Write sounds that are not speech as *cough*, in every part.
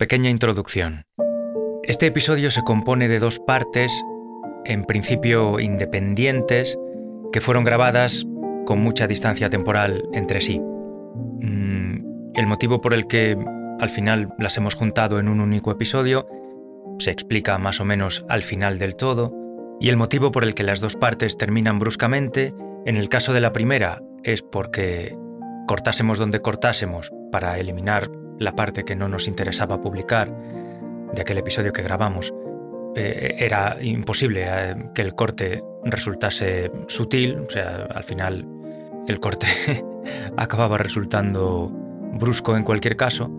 Pequeña introducción. Este episodio se compone de dos partes, en principio independientes, que fueron grabadas con mucha distancia temporal entre sí. Mm, el motivo por el que al final las hemos juntado en un único episodio se explica más o menos al final del todo, y el motivo por el que las dos partes terminan bruscamente, en el caso de la primera, es porque cortásemos donde cortásemos para eliminar la parte que no nos interesaba publicar de aquel episodio que grabamos. Eh, era imposible eh, que el corte resultase sutil, o sea, al final el corte *laughs* acababa resultando brusco en cualquier caso.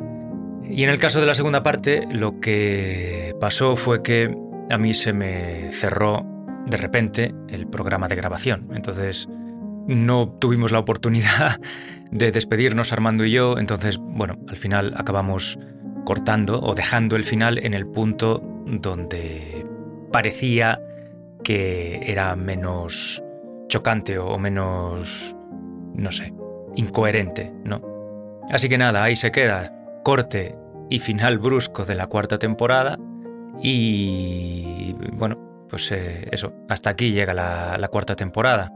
Y en el caso de la segunda parte, lo que pasó fue que a mí se me cerró de repente el programa de grabación. Entonces no tuvimos la oportunidad *laughs* de despedirnos Armando y yo. Entonces, bueno, al final acabamos cortando o dejando el final en el punto donde parecía que era menos chocante o menos, no sé, incoherente, ¿no? Así que nada, ahí se queda corte y final brusco de la cuarta temporada. Y bueno, pues eh, eso, hasta aquí llega la, cuarta temporada.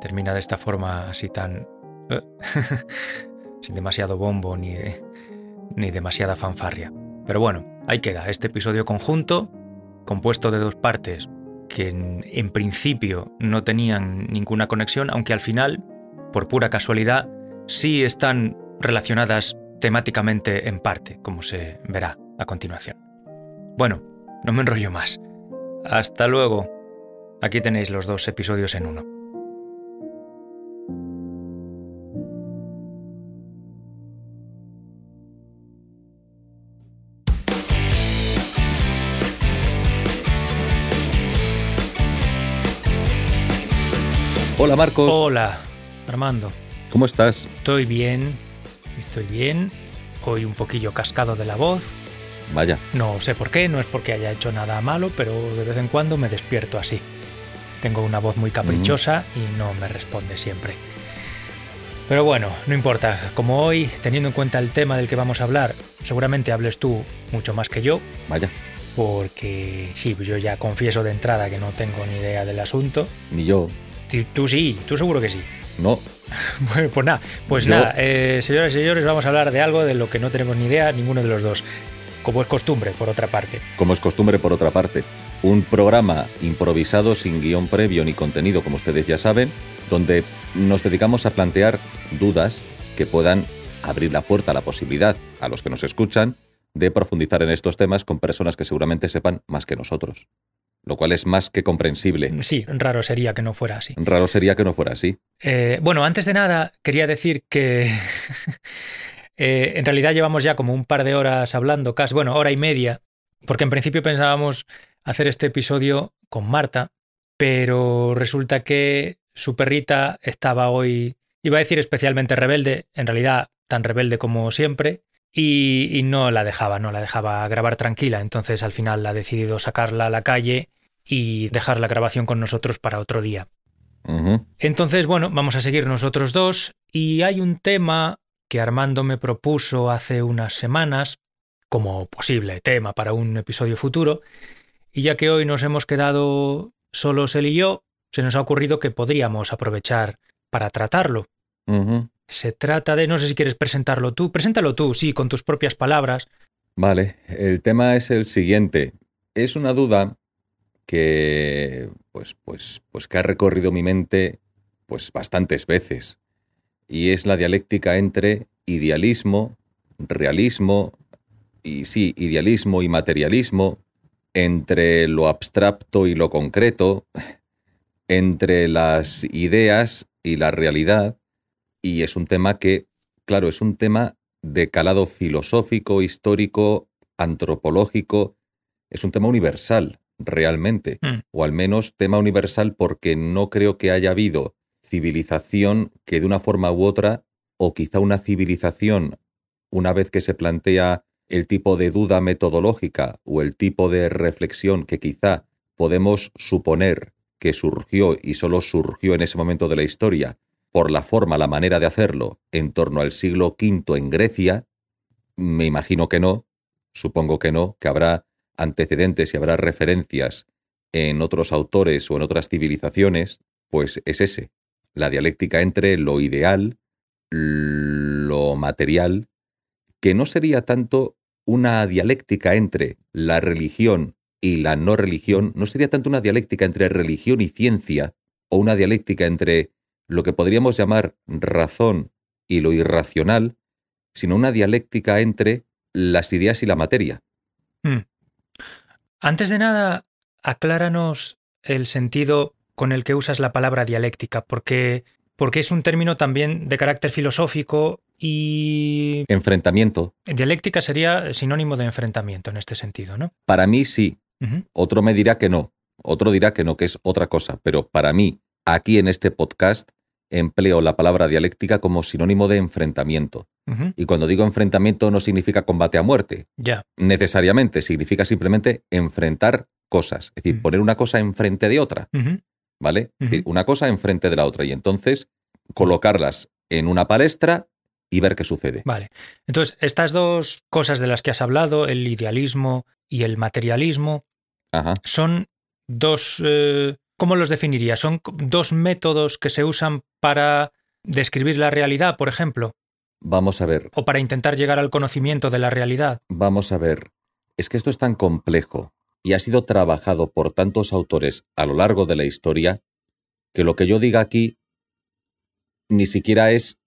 Termina de esta forma así tan... Eh, *laughs* sin demasiado bombo ni, ni demasiada fanfarria. Pero bueno, ahí queda este episodio conjunto, compuesto de dos partes que en principio no tenían ninguna conexión, aunque al final, por pura casualidad, sí están relacionadas temáticamente en parte, como se verá a continuación. Bueno, no me enrollo más. Hasta luego. Aquí tenéis los dos episodios en uno. Hola Marcos. Hola, Armando. ¿Cómo estás? Estoy bien, Estoy bien, hoy un poquillo cascado de la voz. Vaya. No sé por qué, no es porque haya hecho nada malo, pero de vez en cuando me despierto así. Tengo una voz muy caprichosa y no me responde siempre. Pero bueno, no importa. Como hoy, teniendo en cuenta el tema del que vamos a hablar, seguramente hables tú mucho más que yo. Vaya. Porque sí, yo ya confieso de entrada que no tengo ni idea del asunto. Ni yo. Tú sí, tú seguro que sí. No. *laughs* bueno, pues nada, pues nada, eh, señoras y señores, vamos a hablar de algo de lo que no tenemos ni idea ninguno de los dos. Como es costumbre, por otra parte. Como es costumbre, por otra parte. Un programa improvisado sin guion previo ni contenido, como ustedes ya saben, donde nos dedicamos a plantear dudas que puedan abrir la puerta a la posibilidad a los que nos escuchan de profundizar en estos temas con personas que seguramente sepan más que nosotros lo cual es más que comprensible. Sí, raro sería que no fuera así. Raro sería que no fuera así. Eh, bueno, antes de nada, quería decir que *laughs* eh, en realidad llevamos ya como un par de horas hablando, casi, bueno, hora y media, porque en principio pensábamos hacer este episodio con Marta, pero resulta que su perrita estaba hoy, iba a decir especialmente rebelde, en realidad tan rebelde como siempre, y, y, no la dejaba, no la dejaba grabar tranquila. Entonces al final ha decidido sacarla a la calle y dejar la grabación con nosotros para otro día. Entonces, bueno, vamos a seguir nosotros dos y hay un tema que Armando me propuso hace unas semanas como posible tema para un episodio futuro y ya que hoy nos hemos quedado solos él y yo, se nos ha ocurrido que podríamos aprovechar para tratarlo. Se trata de, no sé si quieres presentarlo tú, preséntalo tú, sí, con tus propias palabras. Vale, el tema es el siguiente. Es una duda que pues, pues, pues que ha recorrido mi mente pues bastantes veces. Y es la dialéctica entre idealismo, realismo, y sí, idealismo y materialismo, entre lo abstracto y lo concreto, *laughs* entre las ideas y la realidad, y es un tema que, claro, es un tema de calado filosófico, histórico, antropológico, es un tema universal realmente, mm. o al menos tema universal porque no creo que haya habido civilización que de una forma u otra, o quizá una civilización, una vez que se plantea el tipo de duda metodológica o el tipo de reflexión que quizá podemos suponer que surgió y solo surgió en ese momento de la historia por la forma, la manera de hacerlo en torno al siglo V en Grecia, me imagino que no, supongo que no, que habrá antecedentes y habrá referencias en otros autores o en otras civilizaciones, pues es ese, la dialéctica entre lo ideal, lo material, que no sería tanto una dialéctica entre la religión y la no religión, no sería tanto una dialéctica entre religión y ciencia, o una dialéctica entre lo que podríamos llamar razón y lo irracional, sino una dialéctica entre las ideas y la materia. Mm. Antes de nada, acláranos el sentido con el que usas la palabra dialéctica, porque, porque es un término también de carácter filosófico y... Enfrentamiento. Dialéctica sería sinónimo de enfrentamiento en este sentido, ¿no? Para mí sí. Otro me dirá que no. Otro dirá que no, que es otra cosa. Pero para mí, aquí en este podcast, empleo la palabra dialéctica como sinónimo de enfrentamiento. Y cuando digo enfrentamiento no significa combate a muerte. Ya. Necesariamente significa simplemente enfrentar cosas. Es decir, poner una cosa enfrente de otra. ¿Vale? Una cosa enfrente de la otra. Y entonces colocarlas en una palestra y ver qué sucede. Vale. Entonces, estas dos cosas de las que has hablado, el idealismo y el materialismo, son dos... Eh, ¿Cómo los definirías? ¿Son dos métodos que se usan para describir la realidad, por ejemplo? Vamos a ver. ¿O para intentar llegar al conocimiento de la realidad? Vamos a ver. Es que esto es tan complejo y ha sido trabajado por tantos autores a lo largo de la historia que lo que yo diga aquí ni siquiera es,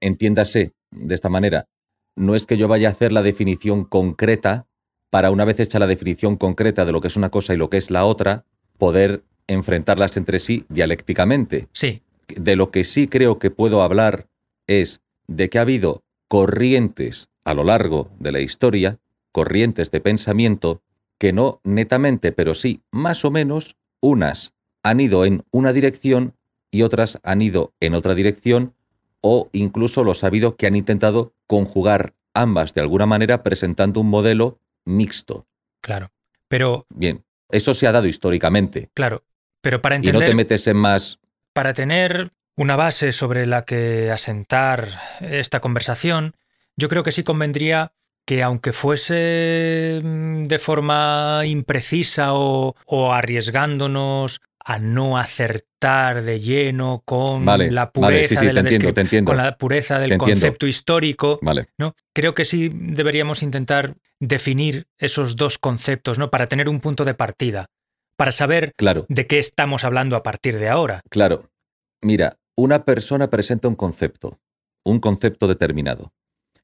entiéndase de esta manera, no es que yo vaya a hacer la definición concreta para una vez hecha la definición concreta de lo que es una cosa y lo que es la otra, poder enfrentarlas entre sí dialécticamente. Sí. De lo que sí creo que puedo hablar es de que ha habido corrientes a lo largo de la historia, corrientes de pensamiento, que no netamente, pero sí más o menos, unas han ido en una dirección y otras han ido en otra dirección, o incluso los ha habido que han intentado conjugar ambas de alguna manera presentando un modelo mixto. Claro. Pero. Bien, eso se ha dado históricamente. Claro. Pero para entender. Y no te metes en más. Para tener una base sobre la que asentar esta conversación, yo creo que sí convendría que aunque fuese mm, de forma imprecisa o, arriesgándonos a no acertar de lleno con la pureza con la pureza del concepto histórico, ¿no? Creo que sí deberíamos intentar definir esos dos conceptos, ¿no? Para tener un punto de partida, para saber de qué estamos hablando a partir de ahora. Claro. Mira, una persona presenta un concepto, un concepto determinado.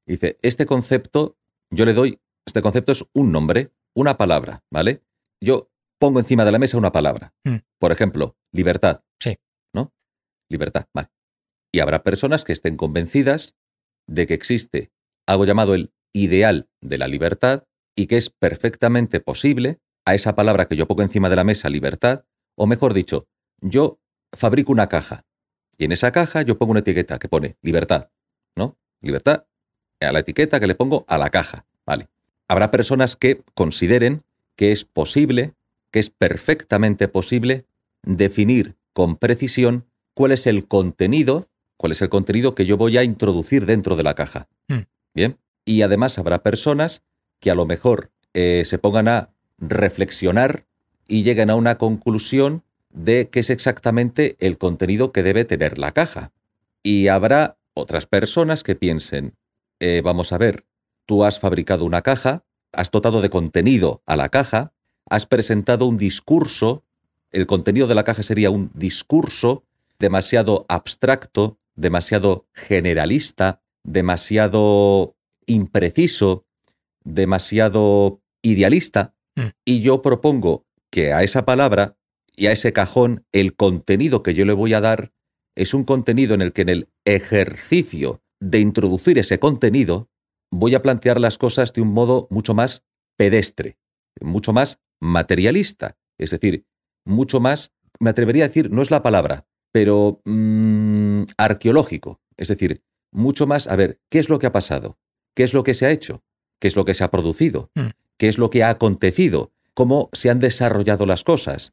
Dice, este concepto, yo le doy, este concepto es un nombre, una palabra, ¿vale? Yo pongo encima de la mesa una palabra. Mm. Por ejemplo, libertad. Sí. ¿No? Libertad, vale. Y habrá personas que estén convencidas de que existe algo llamado el ideal de la libertad y que es perfectamente posible a esa palabra que yo pongo encima de la mesa, libertad, o mejor dicho, yo fabrico una caja y en esa caja yo pongo una etiqueta que pone libertad, ¿no? Libertad a la etiqueta que le pongo a la caja, ¿vale? Habrá personas que consideren que es posible, que es perfectamente posible definir con precisión cuál es el contenido, cuál es el contenido que yo voy a introducir dentro de la caja. Hmm. Bien. Y además habrá personas que a lo mejor eh, se pongan a reflexionar y lleguen a una conclusión de qué es exactamente el contenido que debe tener la caja. Y habrá otras personas que piensen, eh, vamos a ver, tú has fabricado una caja, has dotado de contenido a la caja, has presentado un discurso, el contenido de la caja sería un discurso demasiado abstracto, demasiado generalista, demasiado impreciso, demasiado idealista, mm. y yo propongo que a esa palabra y a ese cajón el contenido que yo le voy a dar es un contenido en el que en el ejercicio de introducir ese contenido voy a plantear las cosas de un modo mucho más pedestre, mucho más materialista, es decir, mucho más, me atrevería a decir, no es la palabra, pero mm, arqueológico, es decir, mucho más, a ver, ¿qué es lo que ha pasado? ¿Qué es lo que se ha hecho? ¿Qué es lo que se ha producido? Mm. ¿Qué es lo que ha acontecido? ¿Cómo se han desarrollado las cosas?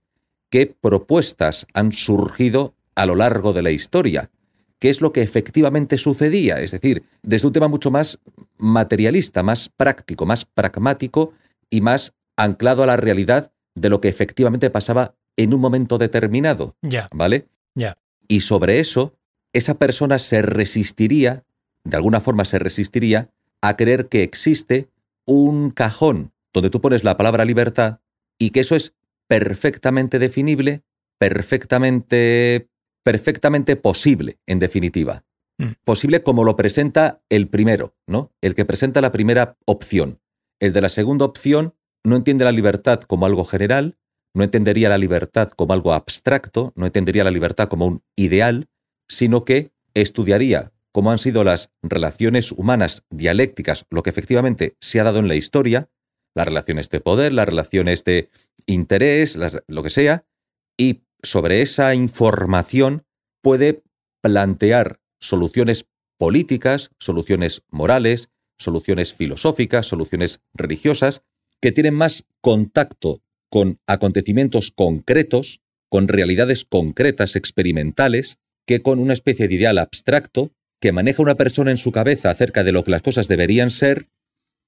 qué propuestas han surgido a lo largo de la historia, qué es lo que efectivamente sucedía, es decir, desde un tema mucho más materialista, más práctico, más pragmático y más anclado a la realidad de lo que efectivamente pasaba en un momento determinado. Ya. ¿Vale? Ya. Y sobre eso, esa persona se resistiría, de alguna forma se resistiría, a creer que existe un cajón donde tú pones la palabra libertad y que eso es perfectamente definible, perfectamente, perfectamente posible, en definitiva. Mm. Posible como lo presenta el primero, ¿no? El que presenta la primera opción. El de la segunda opción no entiende la libertad como algo general, no entendería la libertad como algo abstracto, no entendería la libertad como un ideal, sino que estudiaría cómo han sido las relaciones humanas dialécticas, lo que efectivamente se ha dado en la historia, las relaciones de poder, las relaciones de interés, lo que sea, y sobre esa información puede plantear soluciones políticas, soluciones morales, soluciones filosóficas, soluciones religiosas, que tienen más contacto con acontecimientos concretos, con realidades concretas, experimentales, que con una especie de ideal abstracto que maneja una persona en su cabeza acerca de lo que las cosas deberían ser,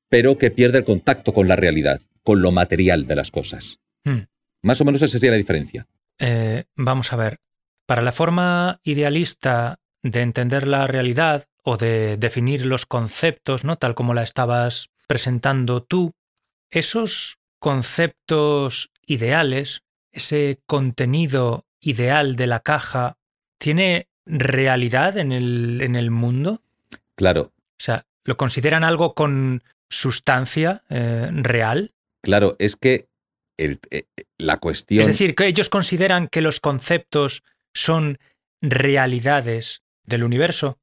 pero que pierde el contacto con la realidad, con lo material de las cosas. Hmm. Más o menos esa sería la diferencia. Eh, vamos a ver. Para la forma idealista de entender la realidad o de definir los conceptos, ¿no? Tal como la estabas presentando tú, esos conceptos ideales, ese contenido ideal de la caja, ¿tiene realidad en el, en el mundo? Claro, O sea, ¿lo consideran algo con sustancia eh, real? claro, es que el- eh, la cuestión... Es decir, que ellos consideran que los conceptos son realidades del universo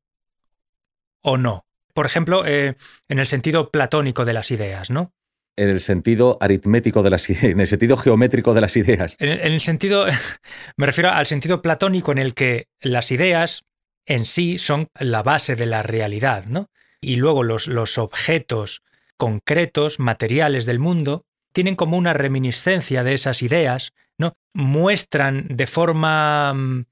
o no. Por ejemplo, eh, en el sentido platónico de las ideas, ¿no? en el sentido aritmético de las ideas, en el sentido geométrico de las ideas. En el, en el sentido, *laughs* me refiero al sentido platónico en el que las ideas en sí son la base de la realidad, ¿no? Y luego los, los objetos concretos, materiales del mundo, tienen como una reminiscencia de esas ideas, ¿no? Muestran de forma mm,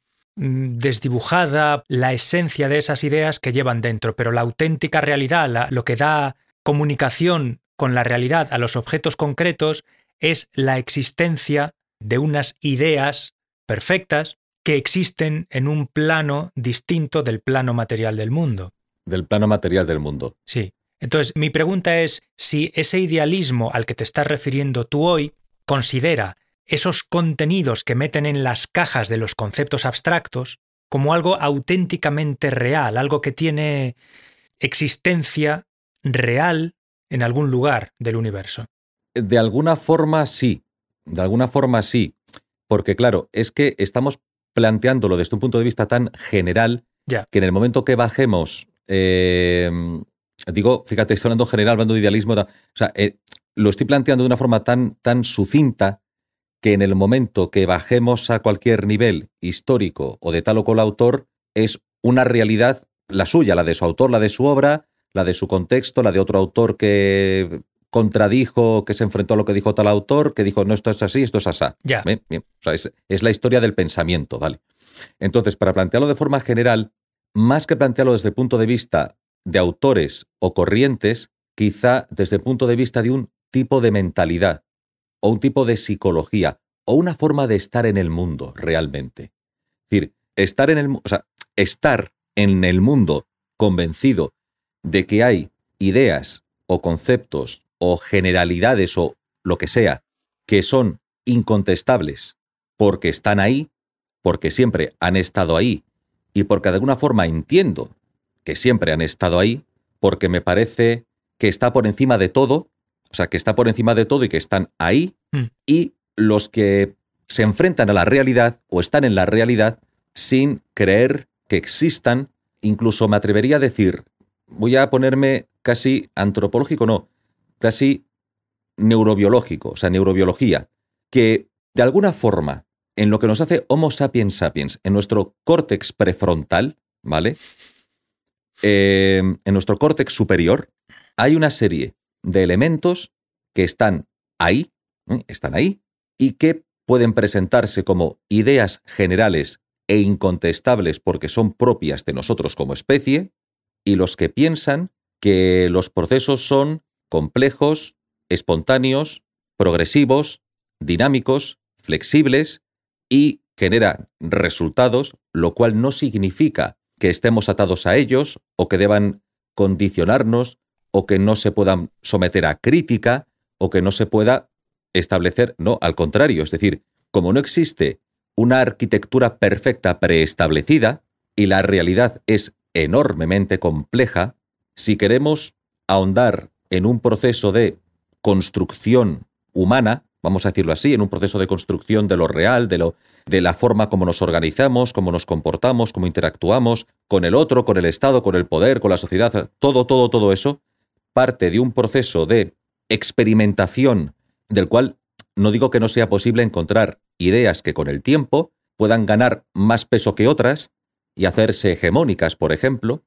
desdibujada la esencia de esas ideas que llevan dentro, pero la auténtica realidad, la- lo que da comunicación con la realidad a los objetos concretos es la existencia de unas ideas perfectas que existen en un plano distinto del plano material del mundo. del plano material del mundo. Sí. Entonces, mi pregunta es si ese idealismo al que te estás refiriendo tú hoy considera esos contenidos que meten en las cajas de los conceptos abstractos como algo auténticamente real, algo que tiene existencia real en algún lugar del universo. De alguna forma sí, de alguna forma sí, porque claro, es que estamos planteándolo desde un punto de vista tan general Ya. que en el momento que bajemos, eh, digo, fíjate, estoy hablando general, hablando de idealismo, o sea, eh, lo estoy planteando de una forma tan, tan sucinta que en el momento que bajemos a cualquier nivel histórico o de tal o cual autor, es una realidad, la suya, la de su autor, la de su obra, la de su contexto, la de otro autor que contradijo, que se enfrentó a lo que dijo tal autor, que dijo, no, esto es así, esto es asá. Ya. Bien, bien. O sea, es, es la historia del pensamiento, ¿vale? Entonces, para plantearlo de forma general, más que plantearlo desde el punto de vista de autores o corrientes, quizá desde el punto de vista de un tipo de mentalidad, o un tipo de psicología, o una forma de estar en el mundo realmente. Es decir, estar en el, estar en el mundo convencido de que hay ideas o conceptos o generalidades o lo que sea que son incontestables porque están ahí, porque siempre han estado ahí y porque de alguna forma entiendo que siempre han estado ahí, porque me parece que está por encima de todo, o sea, que está por encima de todo y que están ahí, Mm. y los que se enfrentan a la realidad o están en la realidad sin creer que existan, incluso me atrevería a decir, voy a ponerme casi antropológico, no, casi neurobiológico, o sea, neurobiología, que de alguna forma, en lo que nos hace Homo sapiens sapiens, en nuestro córtex prefrontal, ¿vale? Eh, en nuestro córtex superior, hay una serie de elementos que están ahí, ¿eh? están ahí, y que pueden presentarse como ideas generales e incontestables porque son propias de nosotros como especie, y los que piensan que los procesos son complejos, espontáneos, progresivos, dinámicos, flexibles y generan resultados, lo cual no significa que estemos atados a ellos o que deban condicionarnos o que no se puedan someter a crítica o que no se pueda establecer, no, al contrario, es decir, como no existe una arquitectura perfecta preestablecida y la realidad es enormemente compleja, si queremos ahondar en un proceso de construcción humana, vamos a decirlo así, en un proceso de construcción de lo real, de lo de la forma como nos organizamos, cómo nos comportamos, cómo interactuamos con el otro, con el Estado, con el poder, con la sociedad, todo, todo, todo eso, parte de un proceso de experimentación del cual no digo que no sea posible encontrar ideas que con el tiempo puedan ganar más peso que otras y hacerse hegemónicas, por ejemplo,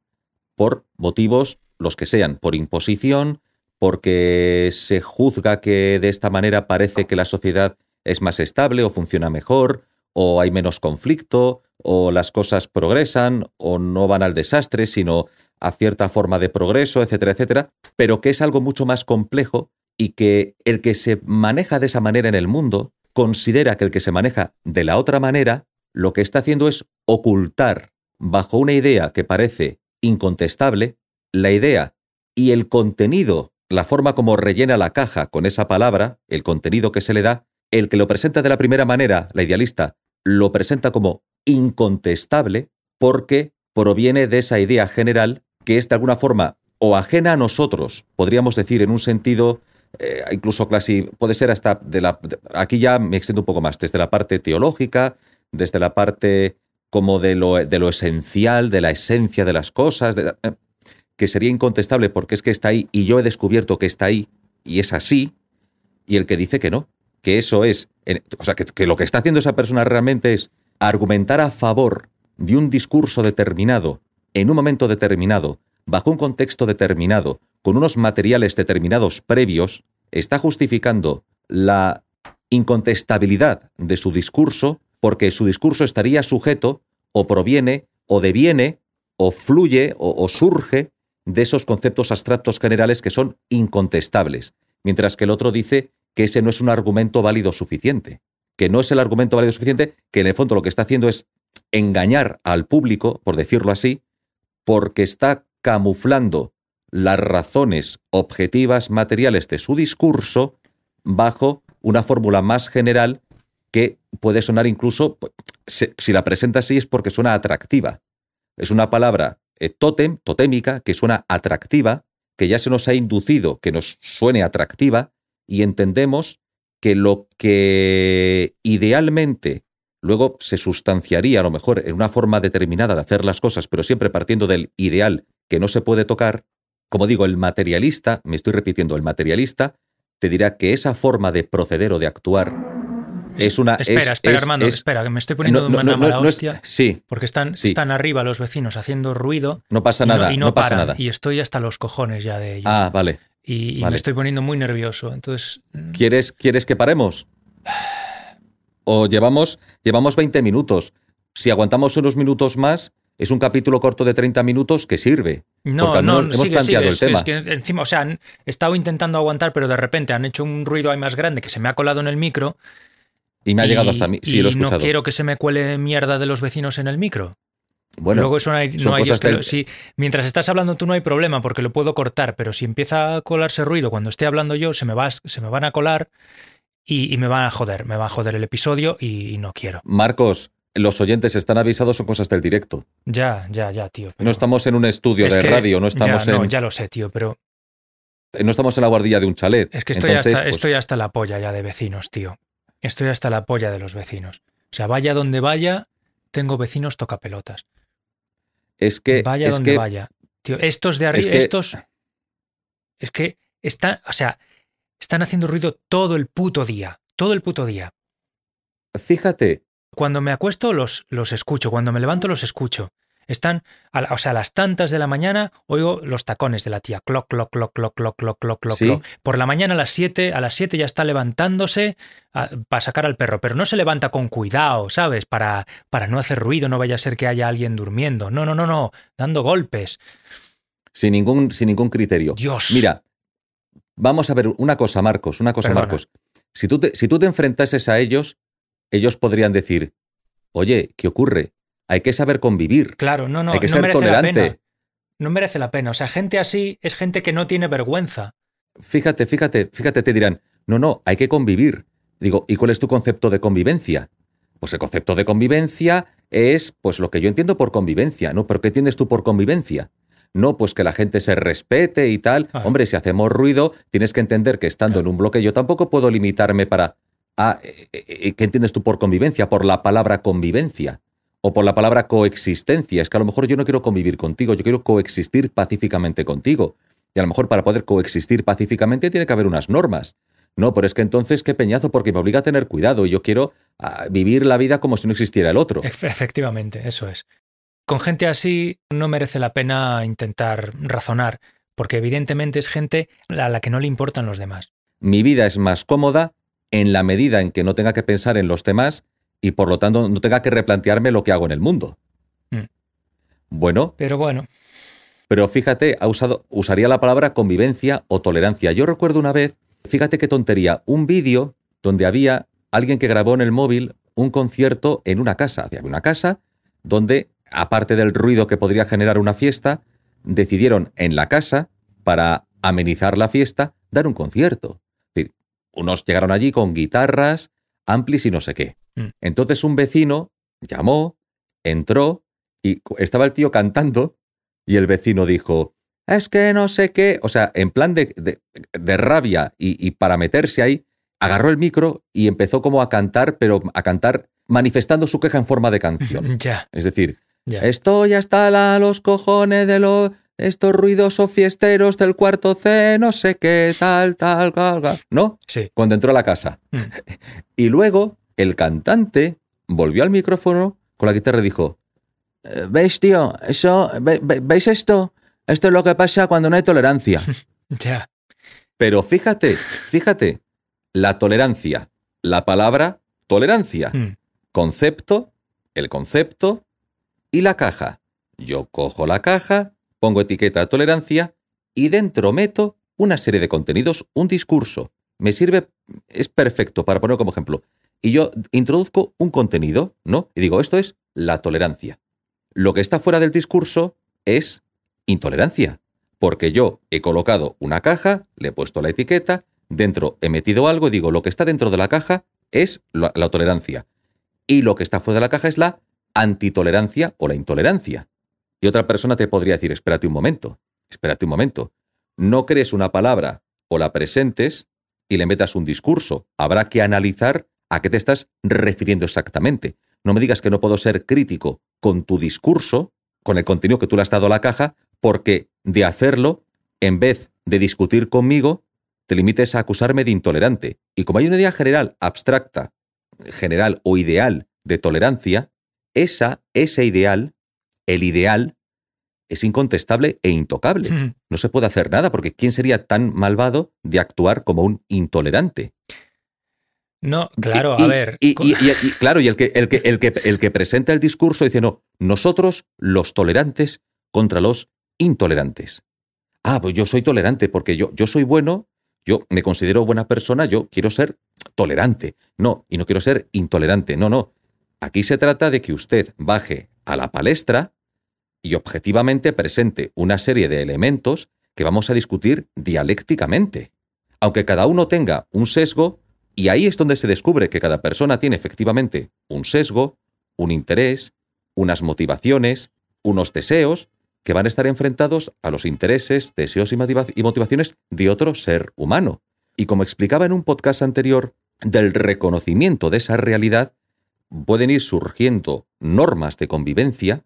por motivos los que sean, por imposición, porque se juzga que de esta manera parece que la sociedad es más estable o funciona mejor, o hay menos conflicto, o las cosas progresan, o no van al desastre, sino a cierta forma de progreso, etcétera, etcétera, pero que es algo mucho más complejo y que el que se maneja de esa manera en el mundo considera que el que se maneja de la otra manera lo que está haciendo es ocultar bajo una idea que parece incontestable la idea y el contenido, la forma como rellena la caja con esa palabra, el contenido que se le da, el que lo presenta de la primera manera, la idealista, lo presenta como incontestable porque proviene de esa idea general que es de alguna forma o ajena a nosotros, podríamos decir en un sentido eh, incluso casi puede ser hasta de la... aquí ya me extiendo un poco más, desde la parte teológica, desde la parte como de lo, de lo esencial, de la esencia de las cosas, eh, que sería incontestable porque es que está ahí y yo he descubierto que está ahí y es así, y el que dice que no, que eso es, o sea, que lo que está haciendo esa persona realmente es argumentar a favor de un discurso determinado, en un momento determinado, bajo un contexto determinado, con unos materiales determinados previos, está justificando la incontestabilidad de su discurso porque su discurso estaría sujeto o proviene o deviene o fluye o, surge de esos conceptos abstractos generales que son incontestables, mientras que el otro dice que ese no es un argumento válido suficiente, que no es el argumento válido suficiente, que en el fondo lo que está haciendo es engañar al público, por decirlo así, porque está camuflando las razones objetivas materiales de su discurso bajo una fórmula más general que puede sonar incluso, pues, si la presenta así es porque suena atractiva. Es una palabra eh, totem, totémica, que suena atractiva, que ya se nos ha inducido que nos suene atractiva y entendemos que lo que idealmente luego se sustanciaría a lo mejor en una forma determinada de hacer las cosas, pero siempre partiendo del ideal que no se puede tocar, como digo, el materialista, me estoy repitiendo, el materialista te dirá que esa forma de proceder o de actuar es una. Espera, espera, Armando, espera, que me estoy poniendo de una mala hostia. sí. Porque están, están arriba los vecinos haciendo ruido. No pasa nada. Y no, pasa nada. Y estoy hasta los cojones ya de ellos. Ah, vale. Y, me estoy poniendo muy nervioso. Entonces. Mm. ¿Quieres, ¿quieres que paremos? O llevamos, llevamos 20 minutos. Si aguantamos unos minutos más, es un capítulo corto de 30 minutos que sirve. No, no, hemos planteado el tema. Es que encima, o sea, he estado intentando aguantar, pero de repente han hecho un ruido ahí más grande que se me ha colado en el micro. Y me ha llegado hasta mí. Sí, lo he escuchado. no quiero que se me cuele mierda de los vecinos en el micro. Bueno, Luego eso no hay, no hay mientras estás hablando tú no hay problema porque lo puedo cortar, pero si empieza a colarse ruido cuando esté hablando yo, se me, va, se me van a colar y, me van a joder, me va a joder el episodio y no quiero. Marcos, los oyentes están avisados, son cosas del directo. Ya, ya, ya, tío. No estamos en un estudio de radio, no estamos ya, en. ya lo sé, tío, pero. No estamos en la guardilla de un chalet. Es que estoy, hasta, pues estoy hasta la polla ya de vecinos, tío. Estoy hasta la polla de los vecinos. O sea, vaya donde vaya, tengo vecinos tocapelotas. Es que. Vaya donde vaya. Tío, estos de arriba, estos. Es que están. O sea, están haciendo ruido todo el puto día. Todo el puto día. Fíjate, cuando me acuesto los, los escucho, cuando me levanto los escucho. Están, o sea, a las tantas de la mañana oigo los tacones de la tía. Cloc, cloc, cloc, cloc, cloc, cloc, cloc, cloc. Por la mañana a las 7, a las 7 ya está levantándose para sacar al perro, pero no se levanta con cuidado, ¿sabes? Para, para no hacer ruido, no vaya a ser que haya alguien durmiendo. No, no, no, no, dando golpes. sin ningún, sin ningún criterio. Dios. Mira, vamos a ver una cosa, Marcos, una cosa, Perdona. Marcos. Si tú, te, si tú te enfrentases a ellos, ellos podrían decir, oye, ¿qué ocurre? Hay que saber convivir, Claro, no, no, hay que no ser merece la tolerante. pena. No merece la pena. O sea, gente así es gente que no tiene vergüenza. Fíjate, fíjate, fíjate, te dirán, no, no, hay que convivir. Digo, ¿y cuál es tu concepto de convivencia? Pues el concepto de convivencia es, pues lo que yo entiendo por convivencia, ¿no? ¿Pero qué entiendes tú por convivencia? No, pues que la gente se respete y tal. Claro. Hombre, si hacemos ruido, tienes que entender que estando Claro. en un bloque yo tampoco puedo limitarme para... Ah, eh, eh, eh, ¿Qué entiendes tú por convivencia? Por la palabra convivencia. O por la palabra coexistencia. Es que a lo mejor yo no quiero convivir contigo, yo quiero coexistir pacíficamente contigo. Y a lo mejor para poder coexistir pacíficamente tiene que haber unas normas. No, pero es que entonces qué peñazo, porque me obliga a tener cuidado. y Yo quiero ah, vivir la vida como si no existiera el otro. Efe- Efectivamente, eso es. Con gente así no merece la pena intentar razonar, porque evidentemente es gente a la que no le importan los demás. Mi vida es más cómoda en la medida en que no tenga que pensar en los demás y por lo tanto no tenga que replantearme lo que hago en el mundo. Mm. Bueno, Pero bueno, pero fíjate, ha usado, usaría la palabra convivencia o tolerancia. Yo recuerdo una vez, fíjate qué tontería, un vídeo donde había alguien que grabó en el móvil un concierto en una casa. Había una casa donde, aparte del ruido que podría generar una fiesta, decidieron en la casa, para amenizar la fiesta, dar un concierto. Es decir, unos llegaron allí con guitarras, amplis y no sé qué. Mm. Entonces un vecino llamó, entró y estaba el tío cantando y el vecino dijo, es que no sé qué, o sea, en plan de, de- de rabia y, y para meterse ahí, agarró el micro y empezó como a cantar, pero a cantar manifestando su queja en forma de canción. *laughs* ya, Es decir, ya. estoy hasta la, los cojones de los estos ruidosos fiesteros del cuarto C, no sé qué, tal, tal, tal, tal. ¿No? Sí. Cuando entró a la casa. Mm. *laughs* Y luego el cantante volvió al micrófono con la guitarra y dijo, "Eh, ¿veis, tío? Eso, ve- ve- ¿Veis esto? Esto es lo que pasa cuando no hay tolerancia. *laughs* Ya. Pero fíjate, fíjate, la tolerancia, la palabra tolerancia, Mm. concepto, el concepto y la caja. Yo cojo la caja, pongo etiqueta tolerancia y dentro meto una serie de contenidos, un discurso. Me sirve, es perfecto para poner como ejemplo. Y yo introduzco un contenido, ¿no? Y digo, esto es la tolerancia. Lo que está fuera del discurso es intolerancia, porque yo he colocado una caja, le he puesto la etiqueta, dentro he metido algo y digo, lo que está dentro de la caja es la, la tolerancia. Y lo que está fuera de la caja es la antitolerancia o la intolerancia. Y otra persona te podría decir, espérate un momento, espérate un momento. No crees una palabra o la presentes y le metas un discurso. Habrá que analizar a qué te estás refiriendo exactamente. No me digas que no puedo ser crítico con tu discurso, con el contenido que tú le has dado a la caja, porque de hacerlo, en vez de discutir conmigo, te limites a acusarme de intolerante. Y como hay una idea general, abstracta, general o ideal de tolerancia, esa, ese ideal, el ideal, es incontestable e intocable. Mm. No se puede hacer nada, porque ¿quién sería tan malvado de actuar como un intolerante? No, claro, Y- a y- ver. Y- y, claro, y el que, el, que, el, que, el que presenta el discurso dice, no, nosotros los tolerantes contra los intolerantes. Ah, pues yo soy tolerante porque yo, yo soy bueno, yo me considero buena persona, yo quiero ser tolerante. No, y no quiero ser intolerante. No, no. Aquí se trata de que usted baje a la palestra y objetivamente presente una serie de elementos que vamos a discutir dialécticamente. Aunque cada uno tenga un sesgo, y ahí es donde se descubre que cada persona tiene efectivamente un sesgo, un interés, unas motivaciones, unos deseos que van a estar enfrentados a los intereses, deseos y motiva- y motivaciones de otro ser humano. Y como explicaba en un podcast anterior, del reconocimiento de esa realidad pueden ir surgiendo normas de convivencia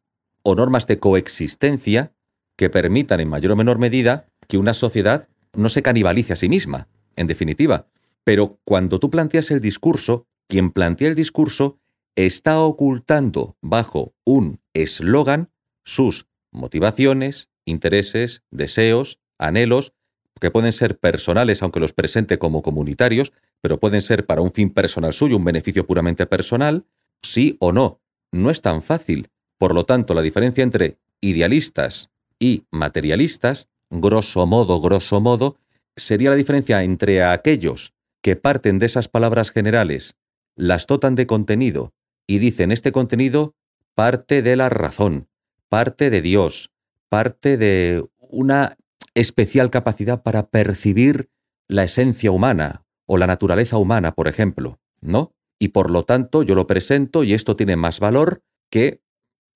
o normas de coexistencia que permitan en mayor o menor medida que una sociedad no se canibalice a sí misma, en definitiva. Pero cuando tú planteas el discurso, quien plantea el discurso está ocultando bajo un eslogan sus motivaciones, intereses, deseos, anhelos, que pueden ser personales aunque los presente como comunitarios, pero pueden ser para un fin personal suyo, un beneficio puramente personal, sí o no. No es tan fácil. Por lo tanto, la diferencia entre idealistas y materialistas, grosso modo, grosso modo, sería la diferencia entre aquellos que parten de esas palabras generales, las dotan de contenido y dicen este contenido parte de la razón, parte de Dios, parte de una especial capacidad para percibir la esencia humana o la naturaleza humana, por ejemplo, ¿no? Y por lo tanto yo lo presento y esto tiene más valor que,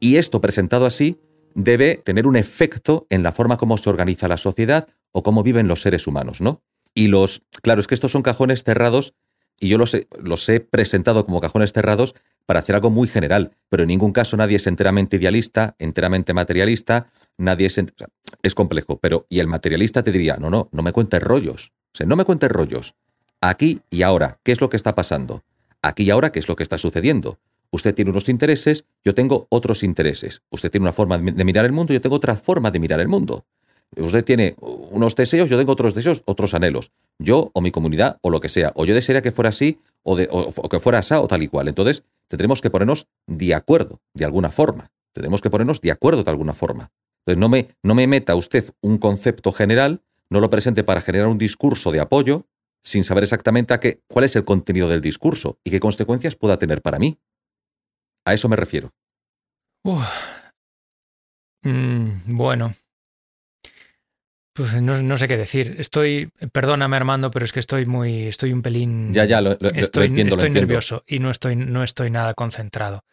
y esto presentado así, debe tener un efecto en la forma como se organiza la sociedad o cómo viven los seres humanos, ¿no? Y los, claro, es que estos son cajones cerrados y yo los he, los he presentado como cajones cerrados para hacer algo muy general, pero en ningún caso nadie es enteramente idealista, enteramente materialista, nadie es... es complejo, pero y el materialista te diría, no, no, no me cuentes rollos, o sea, no me cuentes rollos. Aquí y ahora, ¿qué es lo que está pasando? Aquí y ahora, ¿qué es lo que está sucediendo? Usted tiene unos intereses, yo tengo otros intereses. Usted tiene una forma de mirar el mundo, yo tengo otra forma de mirar el mundo. Usted tiene unos deseos, yo tengo otros deseos, otros anhelos. Yo o mi comunidad o lo que sea. O yo desearía que fuera así o, que fuera así o tal y cual. Entonces, tendremos que ponernos de acuerdo, de alguna forma. Tendremos que ponernos de acuerdo de alguna forma. Entonces, no me, no me meta usted un concepto general, no lo presente para generar un discurso de apoyo, sin saber exactamente a qué, cuál es el contenido del discurso y qué consecuencias pueda tener para mí. A eso me refiero. Mm, bueno. Pues no, sé qué decir. Estoy, perdóname Armando, pero es que estoy muy, estoy un pelín. Ya, ya, lo, estoy, entiendo. Estoy nervioso y no estoy, no estoy nada concentrado.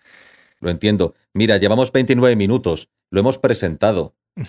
Lo entiendo. Mira, llevamos 29 minutos. Lo hemos presentado. *laughs*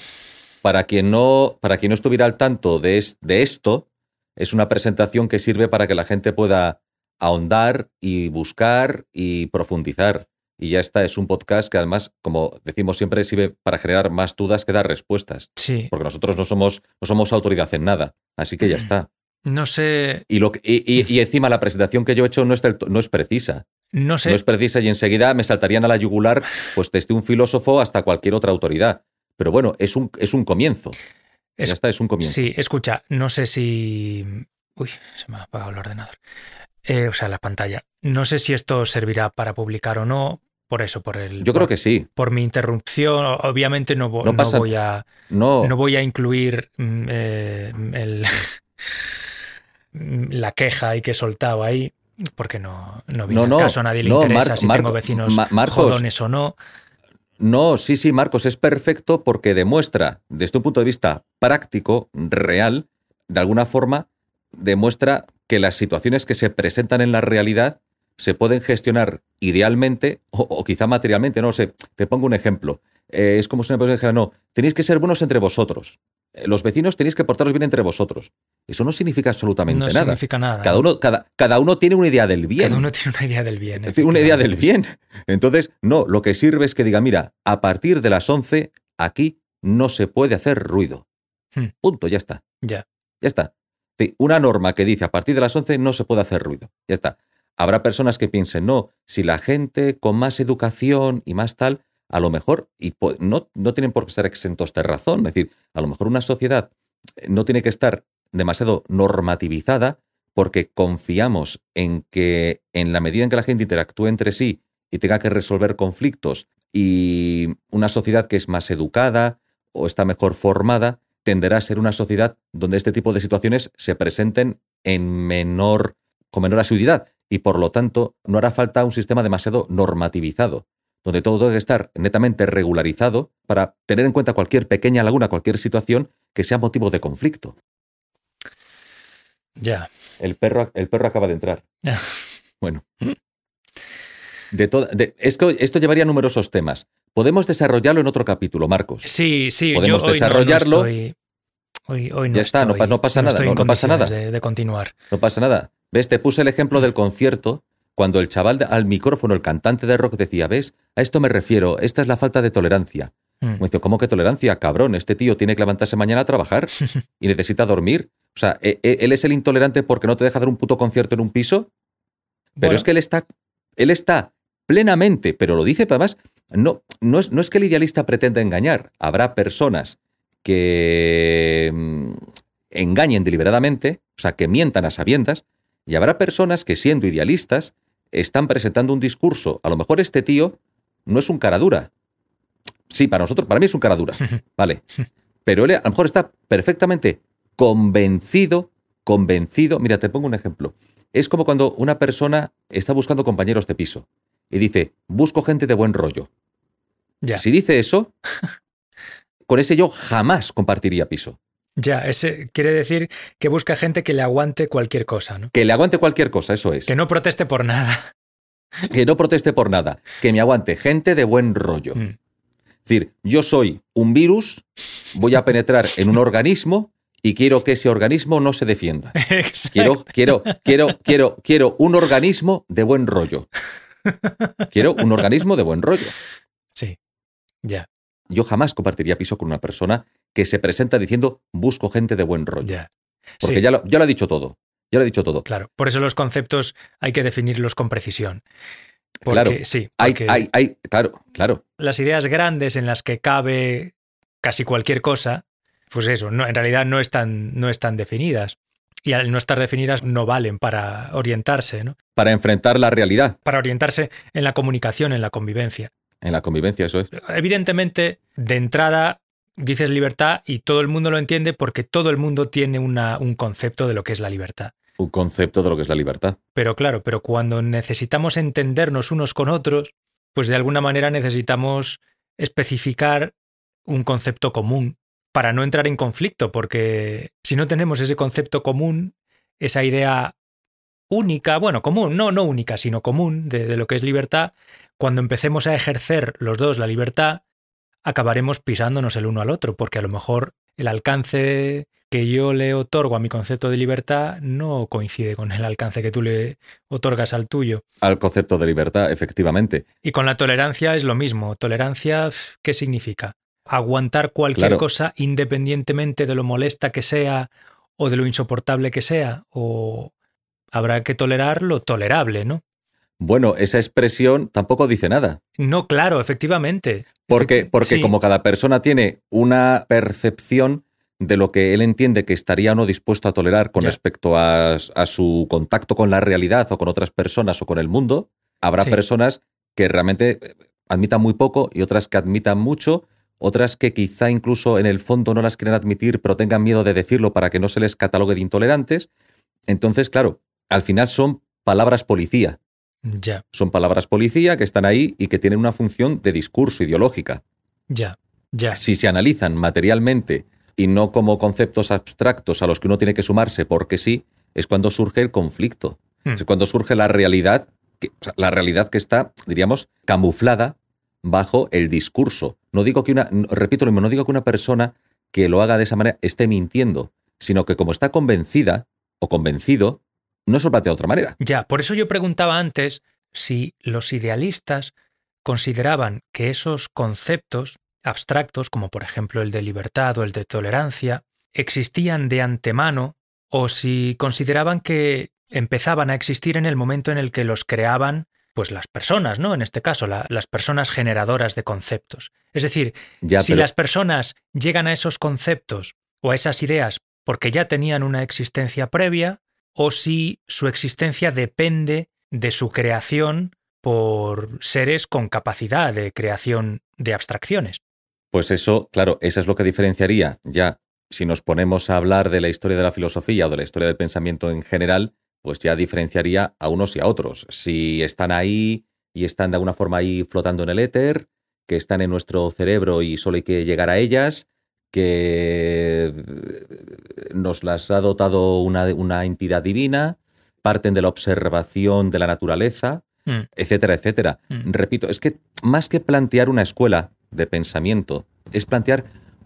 Para quien no, para quien no estuviera al tanto de, de esto, es una presentación que sirve para que la gente pueda ahondar y buscar y profundizar y ya está, es un podcast que además, como decimos siempre, sirve para generar más dudas que dar respuestas. Sí. Porque nosotros no somos, no somos autoridad en nada. Así que ya mm. está. No sé. Y, lo, y, y, encima la presentación que yo he hecho no es, no es precisa. No sé. No es precisa y enseguida me saltarían a la yugular, pues desde un filósofo hasta cualquier otra autoridad. Pero bueno, es un, es un comienzo. ya está, es un comienzo. Sí, escucha, no sé si. Uy, se me ha apagado el ordenador. Eh, o sea, la pantalla. No sé si esto servirá para publicar o no, por eso, por el. Yo creo que sí. Por mi interrupción, obviamente no, voy a. No. no voy a incluir mm, eh, *laughs* la queja y que he soltado ahí, porque no, no viene no, caso, a nadie le interesa si tengo vecinos jodones o no. No, sí, sí, Marcos, es perfecto porque demuestra, desde un punto de vista práctico, real, de alguna forma, demuestra que las situaciones que se presentan en la realidad se pueden gestionar idealmente o, quizá materialmente, no sé. Te pongo un ejemplo. Eh, es como si una persona dijera, no, tenéis que ser buenos entre vosotros. Eh, los vecinos tenéis que portaros bien entre vosotros. Eso no significa absolutamente nada. No significa nada. Cada uno, cada, cada uno tiene una idea del bien. Cada uno tiene una idea del bien. Tiene una idea del bien. Entonces, no, lo que sirve es que diga, mira, a partir de las 11, aquí no se puede hacer ruido. Hmm. Punto, ya está. Ya. Ya está. una norma que dice a partir de las 11 no se puede hacer ruido. Ya está. Habrá personas que piensen, no, si la gente con más educación y más tal, a lo mejor, y no, no tienen por qué estar exentos de razón, es decir, a lo mejor una sociedad eh, no tiene que estar demasiado normativizada porque confiamos en que en la medida en que la gente interactúe entre sí y tenga que resolver conflictos y una sociedad que es más educada o está mejor formada, tenderá a ser una sociedad donde este tipo de situaciones se presenten en menor, con menor asiduidad y por lo tanto no hará falta un sistema demasiado normativizado, donde todo debe estar netamente regularizado para tener en cuenta cualquier pequeña laguna, cualquier situación que sea motivo de conflicto. Ya. El perro, el perro acaba de entrar. Bueno. Mm. De esto, esto, llevaría a numerosos temas. Podemos desarrollarlo en otro capítulo, Marcos. Sí, sí. Podemos desarrollarlo. hoy, hoy, no ya está, no, pasa nada. No, pasa nada. de, continuar. No pasa nada. ¿Ves? Te puse el ejemplo del concierto cuando el chaval al micrófono, el cantante de rock decía, ¿ves? A esto me refiero, esta es la falta de tolerancia. Mm. Me dice, ¿cómo que tolerancia? Cabrón, este tío tiene que levantarse mañana a trabajar *laughs* y necesita dormir. O sea, ¿e, e, ¿él es el intolerante porque no te deja dar un puto concierto en un piso? Pero es que él está, él está plenamente, pero lo dice además, no, no, es, no es que el idealista pretenda engañar. Habrá personas que mm, engañen deliberadamente, o sea, que mientan a sabiendas, y habrá personas que siendo idealistas están presentando un discurso. A lo mejor este tío no es un cara dura, Sí, para nosotros, para mí es un cara dura, *laughs* ¿vale? Pero él a lo mejor está perfectamente convencido, convencido. Mira, te pongo un ejemplo. Es como cuando una persona está buscando compañeros de piso y dice, busco gente de buen rollo. Ya. Si dice eso, *laughs* con ese yo jamás compartiría piso. Ya, ese quiere decir que busca gente que le aguante cualquier cosa, ¿no? Que le aguante cualquier cosa, eso es. Que no proteste por nada. Que no proteste por nada. Que me aguante gente de buen rollo. Mm. Es decir, yo soy un virus, voy a penetrar en un organismo y quiero que ese organismo no se defienda. *laughs* Exacto. Quiero, quiero, quiero, quiero, quiero un organismo de buen rollo. Quiero un organismo de buen rollo. Sí. Ya, Yo jamás compartiría piso con una persona que se presenta diciendo busco gente de buen rollo. Porque Sí, ya, lo, ya lo ha dicho todo. Ya lo ha dicho todo. Claro. Por eso los conceptos hay que definirlos con precisión. Porque, Claro. sí, Hay, hay, hay, claro, claro. las ideas grandes en las que cabe casi cualquier cosa, pues eso, no, en realidad no están, no están definidas. Y al no estar definidas no valen para orientarse, ¿no? Para enfrentar la realidad Para orientarse en la comunicación, en la convivencia. en la convivencia, eso es. Evidentemente, de entrada dices libertad y todo el mundo lo entiende porque todo el mundo tiene una- un concepto de lo que es la libertad. Un concepto de lo que es la libertad. Pero claro, pero cuando necesitamos entendernos unos con otros, pues de alguna manera necesitamos especificar un concepto común para no entrar en conflicto, porque si no tenemos ese concepto común, esa idea única, bueno, común, no, no única, sino común de, de lo que es libertad, cuando empecemos a ejercer los dos la libertad, acabaremos pisándonos el uno al otro, porque a lo mejor el alcance que yo le otorgo a mi concepto de libertad no coincide con el alcance que tú le otorgas al tuyo. Al concepto de libertad, efectivamente. Y con la tolerancia es lo mismo. Tolerancia, ¿qué significa? Aguantar cualquier Claro. cosa independientemente de lo molesta que sea o de lo insoportable que sea. O habrá que tolerar lo tolerable, ¿no? Bueno, esa expresión tampoco dice nada. No, claro, efectivamente. Porque, porque sí, como cada persona tiene una percepción de lo que él entiende que estaría o no dispuesto a tolerar con Ya. respecto a, a su contacto con la realidad o con otras personas o con el mundo, habrá Sí. personas que realmente eh, admitan muy poco y otras que admitan mucho, otras que quizá incluso en el fondo no las quieren admitir, pero tengan miedo de decirlo para que no se les catalogue de intolerantes. Entonces, claro, al final son palabras policía. Ya, Son palabras policía que están ahí y que tienen una función de discurso ideológica. ya, ya. Si se analizan materialmente y no como conceptos abstractos a los que uno tiene que sumarse porque sí, es cuando surge el conflicto. Hmm. Es cuando surge la realidad, que, o sea, la realidad que está, diríamos, camuflada bajo el discurso. No digo que una, repito lo mismo, no digo que una persona que lo haga de esa manera esté mintiendo, sino que como está convencida o convencido, no se lo plantea de otra manera. Ya, por eso yo preguntaba antes si los idealistas consideraban que esos conceptos abstractos, como por ejemplo el de libertad o el de tolerancia, existían de antemano o si consideraban que empezaban a existir en el momento en el que los creaban pues las personas, ¿no? En este caso, la- las personas generadoras de conceptos. Es decir, Ya, si pero- las personas llegan a esos conceptos o a esas ideas porque ya tenían una existencia previa, o si su existencia depende de su creación por seres con capacidad de creación de abstracciones. Pues eso, claro, eso es lo que diferenciaría ya. Si nos ponemos a hablar de la historia de la filosofía o de la historia del pensamiento en general, pues ya diferenciaría a unos y a otros. Si están ahí y están de alguna forma ahí flotando en el éter, que están en nuestro cerebro y solo hay que llegar a ellas, que nos las ha dotado una, una entidad divina, parten de la observación de la naturaleza, Mm, etcétera, etcétera. Mm. Repito, es que más que plantear una escuela de pensamiento, es plantear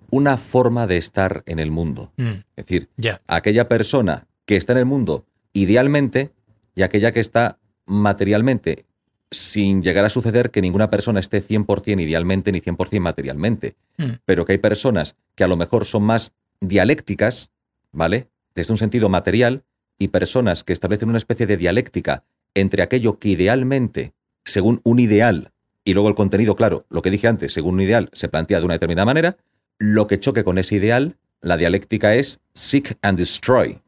una forma de estar en el mundo. mm, Es decir, ya, aquella persona que está en el mundo idealmente y aquella que está materialmente, sin llegar a suceder que ninguna persona esté 100% idealmente ni 100% materialmente, pero que hay personas que a lo mejor son más dialécticas, ¿vale? Desde un sentido material, y personas que establecen una especie de dialéctica entre aquello que idealmente, según un ideal, y luego el contenido, claro, lo que dije antes, según un ideal, se plantea de una determinada manera, lo que choque con ese ideal, la dialéctica es seek and destroy.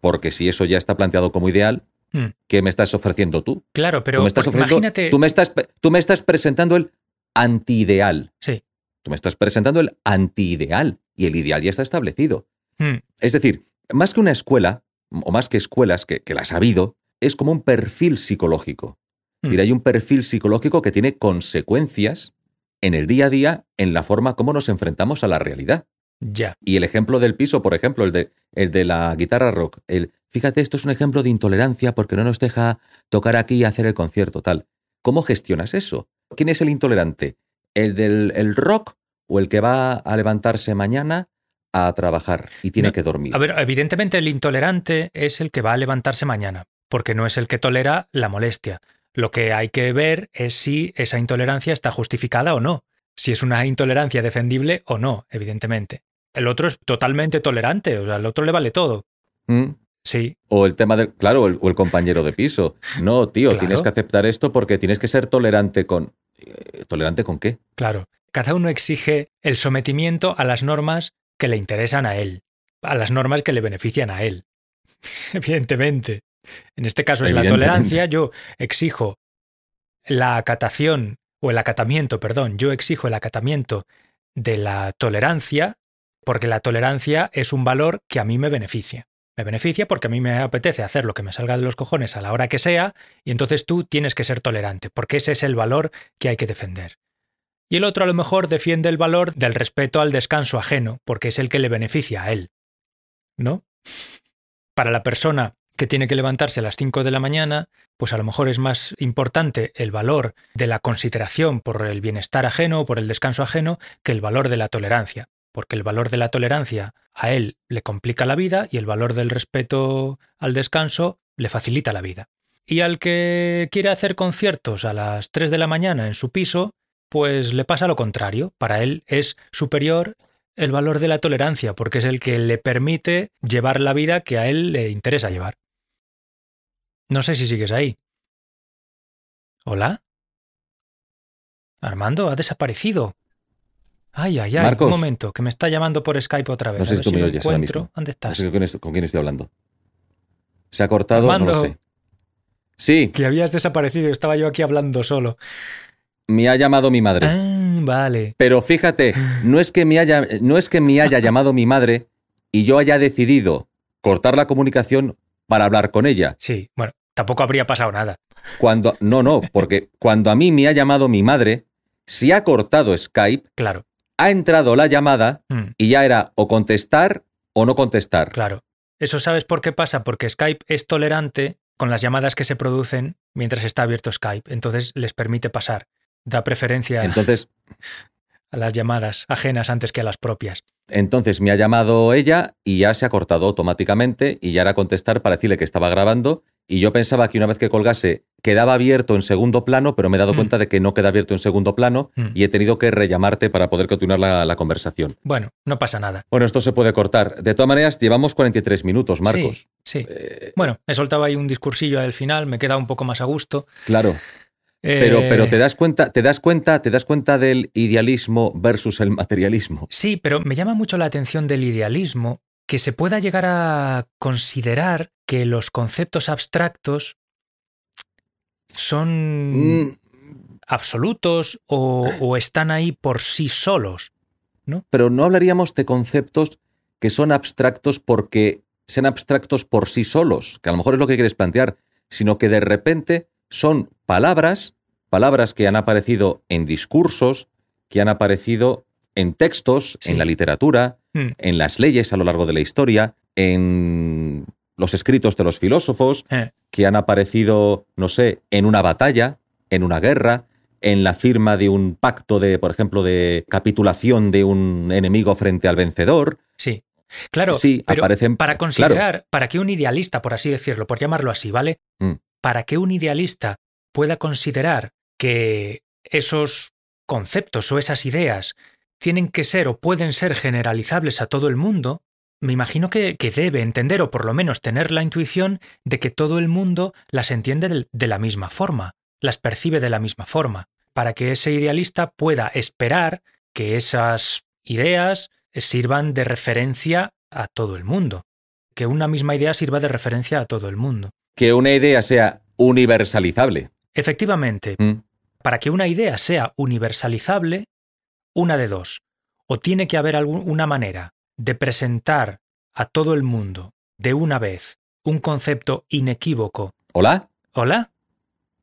Porque si eso ya está planteado como ideal, mm. ¿qué me estás ofreciendo tú? Claro, pero tú me estás porque ofreciendo- imagínate. tú me estás, tú me estás presentando el antiideal. Sí, Tú me estás presentando el antiideal y el ideal ya está establecido. Hmm, Es decir, más que una escuela, o más que escuelas, que, que las ha habido, es como un perfil psicológico. Hmm. Hay un perfil psicológico que tiene consecuencias en el día a día, en la forma como nos enfrentamos a la realidad. Ya. Y el ejemplo del piso, por ejemplo, el de, el de la guitarra rock, el, fíjate, esto es un ejemplo de intolerancia porque no nos deja tocar aquí y hacer el concierto, tal. ¿Cómo gestionas eso? ¿Quién es el intolerante? ¿El del el rock o el que va a levantarse mañana a trabajar y tiene No, que dormir? A ver, evidentemente el intolerante es el que va a levantarse mañana, porque no es el que tolera la molestia. Lo que hay que ver es si esa intolerancia está justificada o no, si es una intolerancia defendible o no, evidentemente. El otro es totalmente tolerante, o sea, al otro le vale todo. ¿Mm? Sí, O el tema del, claro, o el, o el compañero de piso. No, tío, Claro. tienes que aceptar esto porque tienes que ser tolerante con... eh, ¿Tolerante con qué? claro. Cada uno exige el sometimiento a las normas que le interesan a él, a las normas que le benefician a él. *laughs* Evidentemente. En este caso es la tolerancia. Yo exijo la acatación o el acatamiento, perdón, yo exijo el acatamiento de la tolerancia porque la tolerancia es un valor que a mí me beneficia. Me beneficia porque a mí me apetece hacer lo que me salga de los cojones a la hora que sea y entonces tú tienes que ser tolerante porque ese es el valor que hay que defender. Y el otro a lo mejor defiende el valor del respeto al descanso ajeno porque es el que le beneficia a él. ¿No? Para la persona que tiene que levantarse a las 5 de la mañana, pues a lo mejor es más importante el valor de la consideración por el bienestar ajeno o por el descanso ajeno que el valor de la tolerancia, porque el valor de la tolerancia a él le complica la vida y el valor del respeto al descanso le facilita la vida. Y al que quiere hacer conciertos a las 3 de la mañana en su piso, pues le pasa lo contrario. Para él es superior el valor de la tolerancia, porque es el que le permite llevar la vida que a él le interesa llevar. No sé si sigues ahí. ¿Hola? Armando, ha desaparecido. Ay, ay, ay, Marcos. un momento, que me está llamando por Skype otra vez. No sé si tú me oyes ahora mismo. ¿Dónde No estás? sé con quién, estoy, con quién estoy hablando. ¿Se ha cortado? No Armando. lo sé. Sí, Que habías desaparecido, estaba yo aquí hablando solo. Me ha llamado mi madre. Ah, vale. Pero fíjate, no es que me haya, no es que me haya llamado mi madre y yo haya decidido cortar la comunicación para hablar con ella. Sí, bueno, tampoco habría pasado nada. Cuando, no, no, porque cuando a mí me ha llamado mi madre, se ha cortado Skype, Claro, ha entrado la llamada mm, y ya era o contestar o no contestar. claro. ¿Eso sabes por qué pasa? Porque Skype es tolerante con las llamadas que se producen mientras está abierto Skype. Entonces les permite pasar. Da preferencia Entonces, a las llamadas ajenas antes que a las propias. entonces me ha llamado ella y ya se ha cortado automáticamente y ya era contestar para decirle que estaba grabando y yo pensaba que una vez que colgase quedaba abierto en segundo plano, pero me he dado Mm. cuenta de que no queda abierto en segundo plano Mm. y he tenido que rellamarte para poder continuar la, la conversación. Bueno, no pasa nada. Bueno, esto se puede cortar. De todas maneras, llevamos 43 minutos, Marcos. Sí. Eh, Bueno, he soltado ahí un discursillo al final, me he quedado un poco más a gusto. claro. Pero, Eh, pero te das cuenta, te das cuenta, te das cuenta del idealismo versus el materialismo. Sí, pero me llama mucho la atención del idealismo que se pueda llegar a considerar que los conceptos abstractos son Mm, absolutos o, o están ahí por sí solos. pero no hablaríamos de conceptos que son abstractos porque sean abstractos por sí solos, que a lo mejor es lo que quieres plantear, sino que de repente son palabras, palabras que han aparecido en discursos, que han aparecido en textos, Sí. en la literatura, Mm, en las leyes a lo largo de la historia, en los escritos de los filósofos, eh, que han aparecido, no sé, en una batalla, en una guerra, en la firma de un pacto de, por ejemplo, de capitulación de un enemigo frente al vencedor. sí. Claro, Sí, pero aparecen- para claro. considerar, para que un idealista, por así decirlo, por llamarlo así, ¿vale? Mm. Para que un idealista pueda considerar que esos conceptos o esas ideas tienen que ser o pueden ser generalizables a todo el mundo, me imagino que, debe entender o por lo menos tener la intuición de que todo el mundo las entiende de la misma forma, las percibe de la misma forma, para que ese idealista pueda esperar que esas ideas sirvan de referencia a todo el mundo, que una misma idea sirva de referencia a todo el mundo. Que una idea sea universalizable. Efectivamente, Mm. para que una idea sea universalizable, una de dos. O tiene que haber alguna manera de presentar a todo el mundo de una vez un concepto inequívoco. ¿Hola? ¿Hola?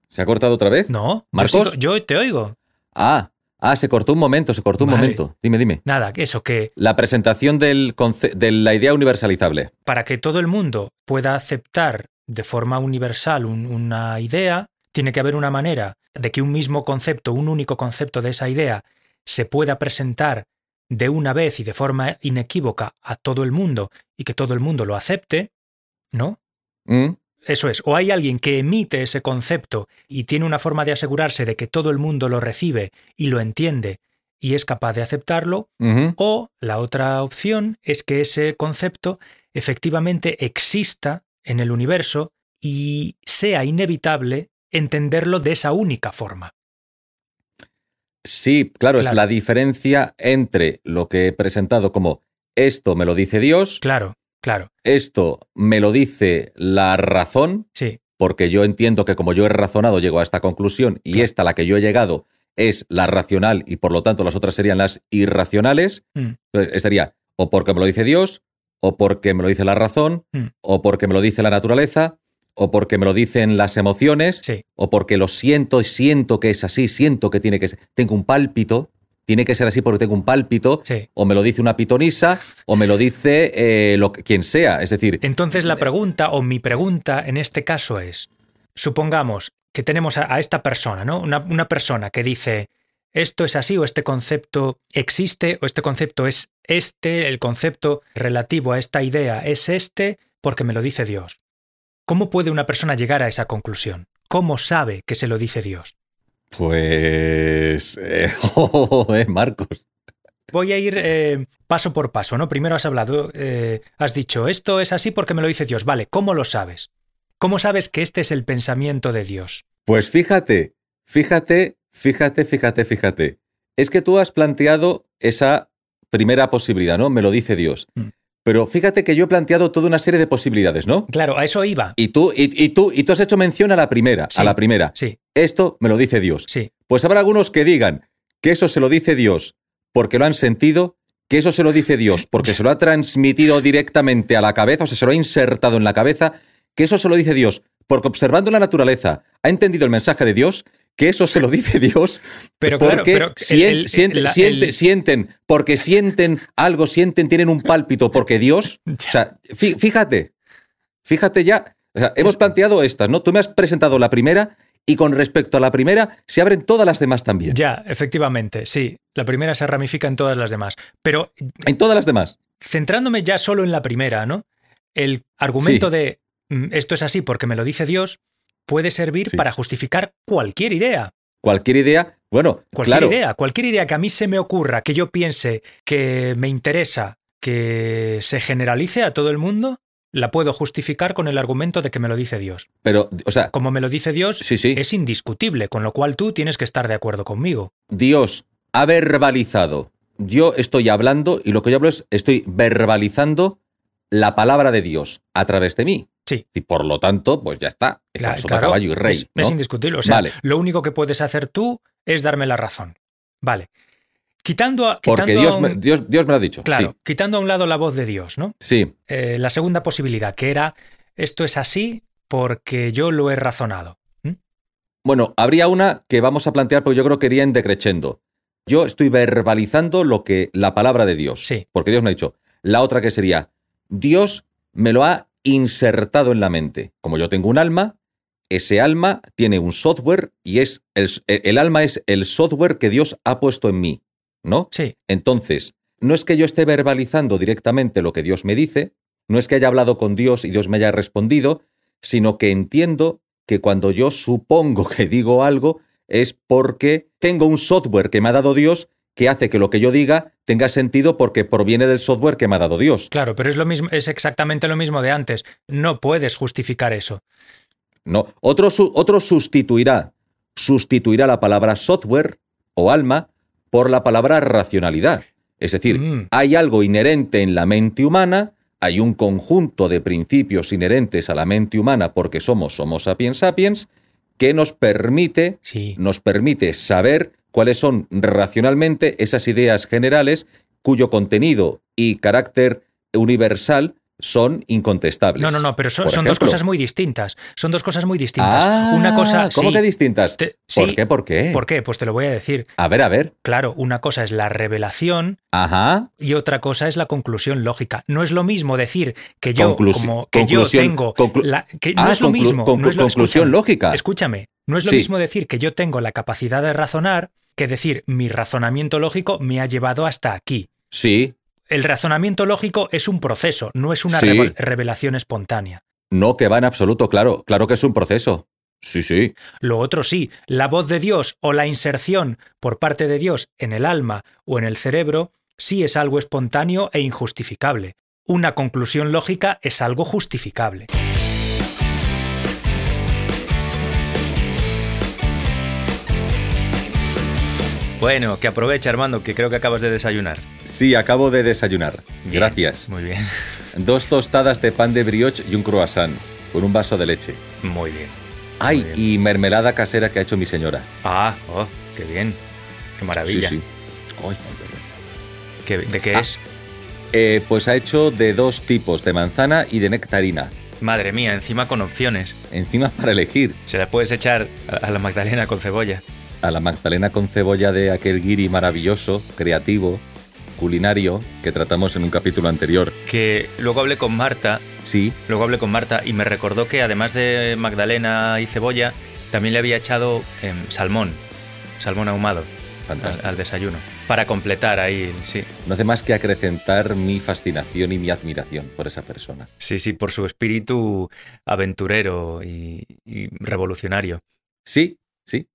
¿Se ha cortado otra vez? No, yo ¿Marcos? yo, te oigo. Ah, ah, se cortó un momento, se cortó un Vale. momento. Dime, dime. Nada, eso que La presentación del de la idea universalizable. para que todo el mundo pueda aceptar de forma universal un- una idea, tiene que haber una manera de que un mismo concepto, un único concepto de esa idea, se pueda presentar de una vez y de forma inequívoca a todo el mundo y que todo el mundo lo acepte, ¿no? ¿Mm? Eso es, o hay alguien que emite ese concepto y tiene una forma de asegurarse de que todo el mundo lo recibe y lo entiende y es capaz de aceptarlo, o la otra opción es que ese concepto efectivamente exista en el universo y sea inevitable entenderlo de esa única forma. Sí, claro, es la diferencia entre lo que he presentado como esto me lo dice Dios, Claro, claro, esto me lo dice la razón, sí, porque yo entiendo que como yo he razonado llego a esta conclusión y Claro. esta la que yo he llegado es la racional y por lo tanto las otras serían las irracionales, mm, Entonces, estaría o porque me lo dice Dios, o porque me lo dice la razón, Mm. o porque me lo dice la naturaleza, o porque me lo dicen las emociones, sí, o porque lo siento y siento que es así, siento que tiene que ser, tengo un pálpito, tiene que ser así porque tengo un pálpito, sí. o me lo dice una pitonisa, o me lo dice eh, lo quien sea. Es decir, Entonces la pregunta, o mi pregunta en este caso es, supongamos que tenemos a, a esta persona, ¿no? Una, una persona que dice, esto es así, o este concepto existe, o este concepto es este, el concepto relativo a esta idea es este, porque me lo dice Dios. ¿Cómo puede una persona llegar a esa conclusión? ¿Cómo sabe que se lo dice Dios? pues... eh, *laughs* joder, Marcos. Voy a ir eh, paso por paso, ¿no? Primero has hablado, eh, has dicho, esto es así porque me lo dice Dios. Vale, ¿cómo lo sabes? ¿Cómo sabes que este es el pensamiento de Dios? Pues fíjate, fíjate, fíjate, fíjate, fíjate. Es que tú has planteado esa primera posibilidad, ¿no? Me lo dice Dios. Mm. Pero fíjate que yo he planteado toda una serie de posibilidades, ¿no? Claro, a eso iba. Y tú, y, y tú, y tú has hecho mención a la primera, Sí. a la primera. Sí, Esto me lo dice Dios. sí, Pues habrá algunos que digan que eso se lo dice Dios porque lo han sentido, que eso se lo dice Dios porque se lo ha transmitido directamente a la cabeza, o sea, se lo ha insertado en la cabeza, que eso se lo dice Dios porque observando la naturaleza ha entendido el mensaje de Dios, que eso se lo dice *laughs* Dios Pero claro, porque pero el- sien- el- siente- la- siente- el- sienten, porque sienten algo, sienten, tienen un pálpito, porque Dios, *laughs* o sea, fí- fíjate, fíjate ya, o sea, hemos planteado estas, ¿no? Tú me has presentado la primera y con respecto a la primera se abren todas las demás también. ya, efectivamente, sí. La primera se ramifica en todas las demás. Pero En todas las demás. centrándome ya solo en la primera, ¿no? El argumento Sí. de "Mm, esto es así porque me lo dice Dios puede servir Sí. para justificar cualquier idea. Cualquier idea, bueno, Cualquier claro, idea, cualquier idea que a mí se me ocurra, que yo piense que me interesa que se generalice a todo el mundo, la puedo justificar con el argumento de que me lo dice Dios. pero, o sea, Como me lo dice Dios, sí, sí, es indiscutible, con lo cual tú tienes que estar de acuerdo conmigo. Dios ha verbalizado. Yo estoy hablando y lo que yo hablo es, estoy verbalizando la palabra de Dios a través de mí. Sí. Y por lo tanto, pues ya está. Cla- Está sota, claro, caballo y rey. es, indiscutible. O sea, Vale. lo único que puedes hacer tú es darme la razón. Vale. Quitando a, Porque a Dios un- me, Dios, Dios me lo ha dicho. Claro, quitando a un lado la voz de Dios, ¿no? Sí. Eh, la segunda posibilidad, que era esto es así porque yo lo he razonado. ¿Mm? Bueno, habría una que vamos a plantear porque yo creo que iría en decrechendo. Yo estoy verbalizando lo que la palabra de Dios. Sí. Porque Dios me ha dicho. La otra que sería, Dios me lo ha insertado en la mente. Como yo tengo un alma, ese alma tiene un software y es el, el alma es el software que Dios ha puesto en mí, ¿no? Sí, Entonces, no es que yo esté verbalizando directamente lo que Dios me dice, no es que haya hablado con Dios y Dios me haya respondido, sino que entiendo que cuando yo supongo que digo algo es porque tengo un software que me ha dado Dios que hace que lo que yo diga tenga sentido porque proviene del software que me ha dado Dios. claro, pero es lo mismo, es exactamente lo mismo de antes. No puedes justificar eso. No, otro, otro sustituirá, sustituirá la palabra software o alma por la palabra racionalidad. Es decir, Mm. hay algo inherente en la mente humana, hay un conjunto de principios inherentes a la mente humana porque somos Homo sapiens sapiens que nos permite, Sí. nos permite saber cuáles son racionalmente esas ideas generales cuyo contenido y carácter universal son incontestables. No, no, no, pero son, dos cosas muy distintas. Son dos cosas muy distintas. Ah, una cosa. ¿Cómo sí, que distintas? te- ¿Por sí, qué? ¿Por qué? ¿Por qué? Pues te lo voy a decir. A ver, a ver. Claro, una cosa es la revelación Ajá. y otra cosa es la conclusión lógica. No es lo mismo decir que yo, Conclusi- como que yo tengo. la- que no Ah, es lo mismo. no es lo- conclusión escúchame, lógica. Escúchame, no es lo Sí. mismo decir que yo tengo la capacidad de razonar que decir mi razonamiento lógico me ha llevado hasta aquí. Sí. El razonamiento lógico es un proceso, no es una Sí. revelación espontánea. No, que va en absoluto, claro. Claro que es un proceso. Sí, sí. Lo otro sí, la voz de Dios o la inserción por parte de Dios en el alma o en el cerebro sí es algo espontáneo e injustificable. Una conclusión lógica es algo justificable. Bueno, que aprovecha Armando, que creo que acabas de desayunar. Sí, acabo de desayunar. Bien, Gracias. Muy bien, *laughs* Dos tostadas de pan de brioche y un croissant. Con un vaso de leche. muy bien. Ay, bien. y mermelada casera que ha hecho mi señora. Ah, oh, qué bien. Qué maravilla. Sí, sí. Ay. ¿Qué- ¿De qué Ah. es? Eh, pues ha hecho de dos tipos, de manzana y de nectarina. Madre mía, encima con opciones. Encima para elegir. Se la puedes echar a la Magdalena con cebolla. A la magdalena con cebolla de aquel guiri maravilloso, creativo, culinario, que tratamos en un capítulo anterior. Que luego hablé con Marta, Sí, luego hablé con Marta y me recordó que además de Magdalena y cebolla, también le había echado em, salmón, salmón ahumado al, fantástico. al desayuno. Para completar ahí, sí. No hace más que acrecentar mi fascinación y mi admiración por esa persona. Sí, sí, por su espíritu aventurero y, y revolucionario. Sí, sí,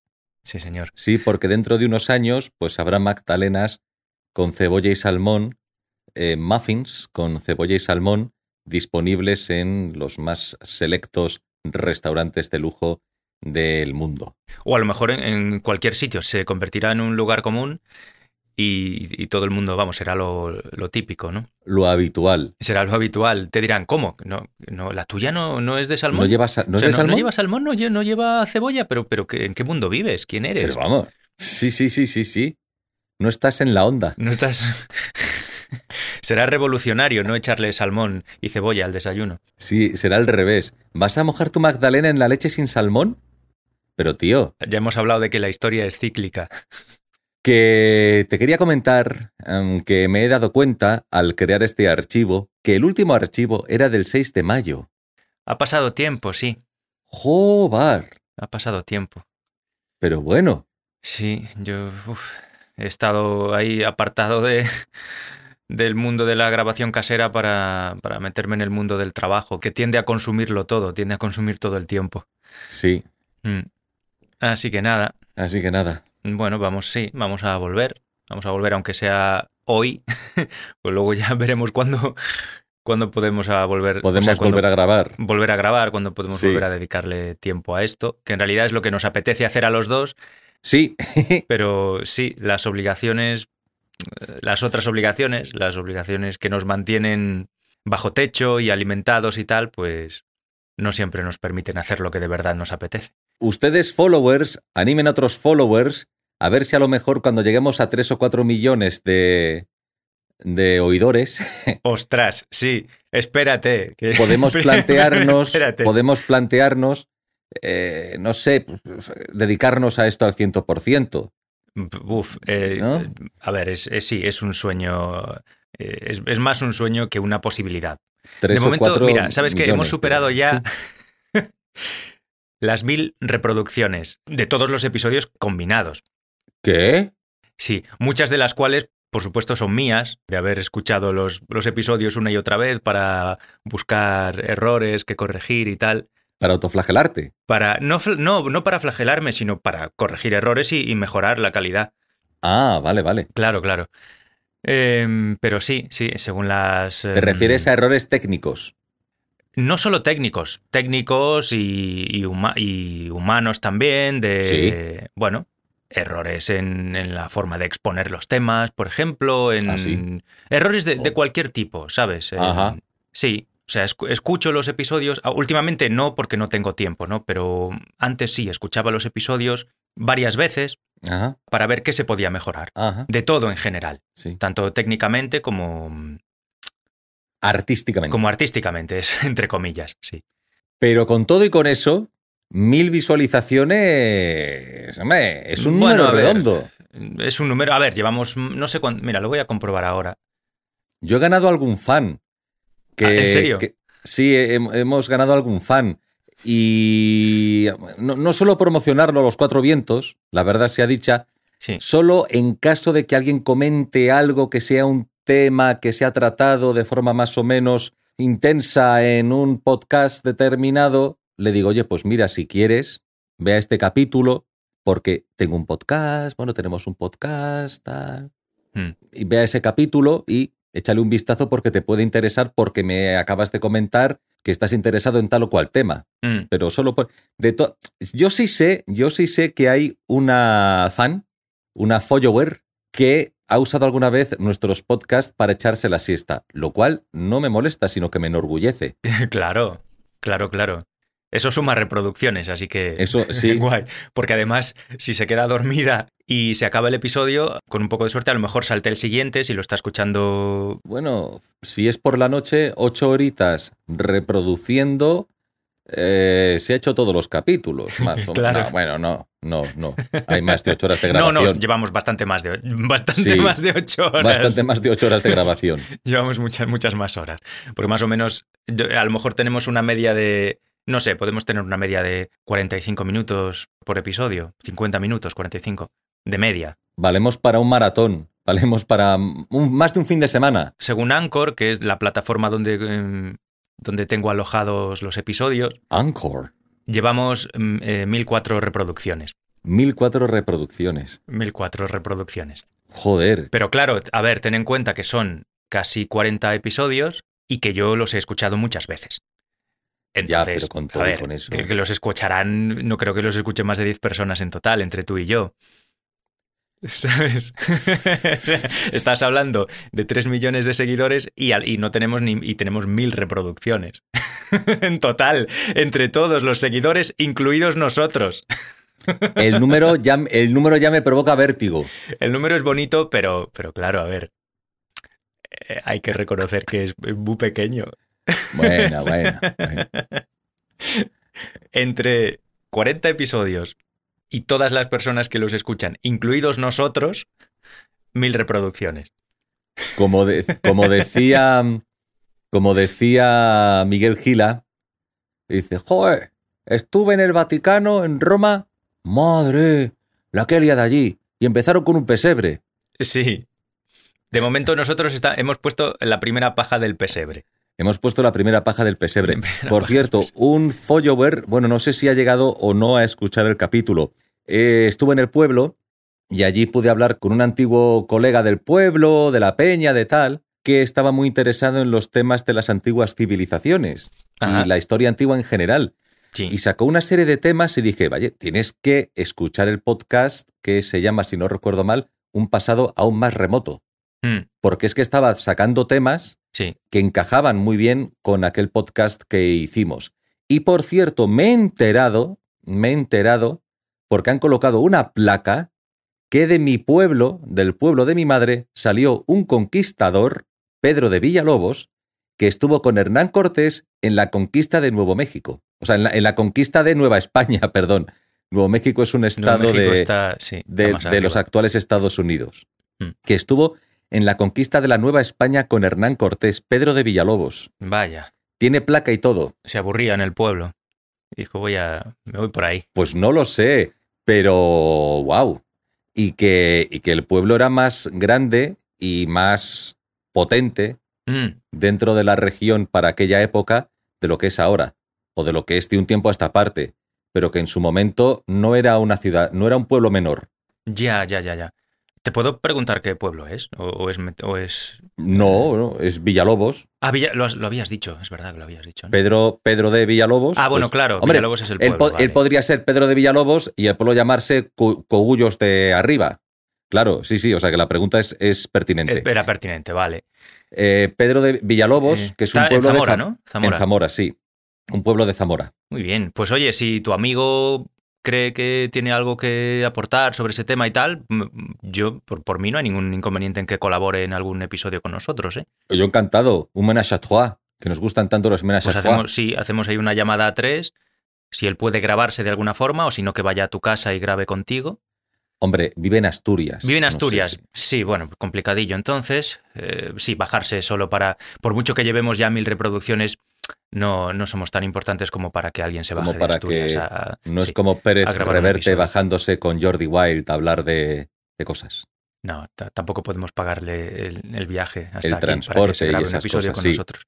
Sí, señor. sí, porque dentro de unos años pues habrá magdalenas con cebolla y salmón, eh, muffins con cebolla y salmón disponibles en los más selectos restaurantes de lujo del mundo. O a lo mejor en, en cualquier sitio se convertirá en un lugar común y, y todo el mundo, vamos, será lo, lo típico, ¿no? Lo habitual. Será lo habitual. Te dirán, ¿cómo? No, no, la tuya no, no es de salmón. ¿No lleva, ¿no O sea, es de salmón? lleva salmón, no, lle- no lleva cebolla, pero, pero ¿qué- ¿en qué mundo vives? ¿Quién eres? Pero vamos. Sí, sí, sí, sí, sí. No estás en la onda. No estás. *laughs* Será revolucionario no echarle salmón y cebolla al desayuno. Sí, será al revés. ¿Vas a mojar tu magdalena en la leche sin salmón? Pero tío, Ya hemos hablado de que la historia es cíclica. *laughs* que te quería comentar que me he dado cuenta al crear este archivo que el último archivo era del 6 de mayo. Ha pasado tiempo, sí. ¡Jobar! Ha pasado tiempo. Pero bueno, Sí, yo uf, he estado ahí apartado de, *laughs* del mundo de la grabación casera para, para meterme en el mundo del trabajo, que tiende a consumirlo todo, tiende a consumir todo el tiempo. sí. Mm. Así que nada, Así que nada. bueno, vamos, sí, vamos a volver. Vamos a volver, aunque sea hoy. *laughs* pues luego ya veremos cuándo, cuándo podemos a volver. o Podemos sea, volver a grabar. volver a grabar, cuándo podemos Sí. volver a dedicarle tiempo a esto, que en realidad es lo que nos apetece hacer a los dos, Sí, *laughs* pero sí, las obligaciones, eh, las otras obligaciones, las obligaciones que nos mantienen bajo techo y alimentados y tal, pues no siempre nos permiten hacer lo que de verdad nos apetece. Ustedes followers, animen a otros followers a ver si a lo mejor cuando lleguemos a 3 o 4 millones de, de oidores *laughs* Ostras, sí, espérate. que- *laughs* podemos plantearnos, Espérate. podemos plantearnos, eh, no sé, dedicarnos a esto al 100%. Uf, eh, ¿No? a ver, es, es- sí, es un sueño, eh, es, es más un sueño que una posibilidad. Tres de o momento, cuatro mira, sabes que hemos superado ya sí. *laughs* las mil reproducciones de todos los episodios combinados. ¿Qué? Sí, muchas de las cuales, por supuesto, son mías, de haber escuchado los, los episodios una y otra vez para buscar errores que corregir y tal. Para autoflagelarte. Para, no, no, no para flagelarme, sino para corregir errores y, y mejorar la calidad. Ah, vale, vale. Claro, claro. Em, pero sí, sí, según las... ¿Te refieres a errores técnicos? No solo técnicos, técnicos y, y huma- y humanos también, de, bueno, errores en, en la forma de exponer los temas, por ejemplo, en Ah, sí. errores de, de Oh. cualquier tipo, ¿sabes? Ajá. sí, o sea, escu- escucho los episodios, ah, últimamente no porque no tengo tiempo, ¿no? Pero antes sí, escuchaba los episodios varias veces Ajá, para ver qué se podía mejorar. ajá, De todo en general, sí. tanto técnicamente como, Artísticamente. como artísticamente, es, *laughs* entre comillas, sí. Pero con todo y con eso, mil visualizaciones. Hombre, es un Bueno, número ver. redondo. Es un número, a ver, llevamos, no sé cuánto, mira, lo voy a comprobar ahora. Yo he ganado algún fan. Que, Ah, ¿en serio? que- sí, he- hemos ganado algún fan. Y no, no solo promocionarlo a los cuatro vientos, la verdad sea dicha, Sí, solo en caso de que alguien comente algo que sea un tema que se ha tratado de forma más o menos intensa en un podcast determinado, le digo, oye, pues mira, si quieres, vea este capítulo, porque tengo un podcast, bueno, tenemos un podcast, tal. Mm. Y vea ese capítulo y échale un vistazo porque te puede interesar porque me acabas de comentar que estás interesado en tal o cual tema Mm, pero solo por de to- yo sí sé, yo sí sé que hay una fan, una follower que ha usado alguna vez nuestros podcasts para echarse la siesta, lo cual no me molesta, sino que me enorgullece. *laughs* claro, claro, claro. Eso suma reproducciones, así que Eso *laughs* sí. guay. Porque además, si se queda dormida y se acaba el episodio, con un poco de suerte, a lo mejor salte el siguiente si lo está escuchando. Bueno, si es por la noche, ocho horitas reproduciendo, eh, se ha hecho todos los capítulos. *laughs* Más o- Claro. no, bueno, no, no, no. Hay más de ocho horas de *laughs* No, grabación. no, llevamos bastante más de bastante Sí, más de ocho horas. Bastante más de ocho horas de *laughs* grabación. Llevamos muchas, muchas más horas. Porque más o menos, a lo mejor tenemos una media de. No sé, podemos tener una media de 45 minutos por episodio. 50 minutos, 45. De media. Valemos para un maratón, valemos para un- más de un fin de semana. Según Anchor, que es la plataforma donde, em, donde tengo alojados los episodios, Anchor. llevamos mm, eh, 1004 reproducciones. 1004 reproducciones. 1004 reproducciones. Joder. Pero claro, a ver, ten en cuenta que son casi 40 episodios y que yo los he escuchado muchas veces. Ya, Entonces, pero con todo ver, con eso. que, que los escucharán, no creo que los escuchen más de 10 personas en total, entre tú y yo. *laughs* ¿Sabes? *laughs* Estás hablando de 3 millones de seguidores y, al- y no tenemos ni y tenemos mil reproducciones. *laughs* en total, entre todos los seguidores, incluidos nosotros. El número ya, el número ya me provoca vértigo. El número es bonito, pero, pero claro, a ver. eh, hay que reconocer que es muy pequeño. Bueno, bueno. bueno. Entre 40 episodios y todas las personas que los escuchan, incluidos nosotros, mil reproducciones. Como, de- como decía como decía Miguel Gila, dice, joder, estuve en el Vaticano, en Roma, madre, la que de allí. Y empezaron con un pesebre. Sí. De momento nosotros está- hemos puesto la primera paja del pesebre. Hemos puesto la primera paja del pesebre. Por cierto, un follower, bueno, no sé si ha llegado o no a escuchar el capítulo. Eh, estuve en el pueblo y allí pude hablar con un antiguo colega del pueblo, de la peña, de tal, que estaba muy interesado en los temas de las antiguas civilizaciones Ajá. y la historia antigua en general. Sí. Y sacó una serie de temas y dije, vaya, tienes que escuchar el podcast que se llama, si no recuerdo mal, Un pasado aún más remoto. Mm, Porque es que estaba sacando temas sí. que encajaban muy bien con aquel podcast que hicimos. Y por cierto, me he enterado, me he enterado, porque han colocado una placa que de mi pueblo, del pueblo de mi madre, salió un conquistador, Pedro de Villalobos, que estuvo con Hernán Cortés en la conquista de Nuevo México. O sea, en la, en la conquista de Nueva España, *laughs* perdón. Nuevo México es un estado de, está, sí, está de, los actuales Estados Unidos, Mm. que estuvo en la conquista de la Nueva España con Hernán Cortés, Pedro de Villalobos. Vaya, Tiene placa y todo. se aburría en el pueblo. Dijo, voy a. me voy por ahí. Pues no lo sé, pero wow. Y que, y que el pueblo era más grande y más potente Mm, dentro de la región para aquella época de lo que es ahora, o de lo que es de un tiempo a esta parte, pero que en su momento no era una ciudad, no era un pueblo menor. ya, ya, ya, ya. ¿Te puedo preguntar qué pueblo es? ¿O, o es, o es... No, no, es Villalobos. Ah, Villa- lo, has- lo habías dicho, es verdad que lo habías dicho. ¿no? Pedro, Pedro de Villalobos. ah, bueno, pues, claro, hombre, Villalobos es el Él, pueblo. po- vale. él podría ser Pedro de Villalobos y el pueblo llamarse Co- Cogullos de Arriba. Claro, sí, sí, o sea que la pregunta es, es pertinente. Eh, Era pertinente, vale. Eh, Pedro de Villalobos, Eh, que es un pueblo en Zamora, de Za- ¿no? Zamora. En Zamora, sí. Un pueblo de Zamora. Muy bien. Pues oye, si tu amigo cree que tiene algo que aportar sobre ese tema y tal, yo, por, por mí, no hay ningún inconveniente en que colabore en algún episodio con nosotros. ¿eh? Yo encantado. Un menage à trois, que nos gustan tanto los menage Pues à trois. hacemos, sí, hacemos ahí una llamada a tres, si él puede grabarse de alguna forma o si no, que vaya a tu casa y grabe contigo. Hombre, vive en Asturias. Vive en No sé Asturias. si- Sí, bueno, complicadillo. Entonces, eh, sí, bajarse solo para. Por mucho que llevemos ya mil reproducciones, no, no somos tan importantes como para que alguien se baje Como de para Asturias que a- No es como Pérez Reverte bajándose con Jordi Wild a hablar de, de cosas. No, ta- tampoco podemos pagarle el, el viaje hasta El aquí para que transporte y grabe un episodio cosas, con sí. nosotros.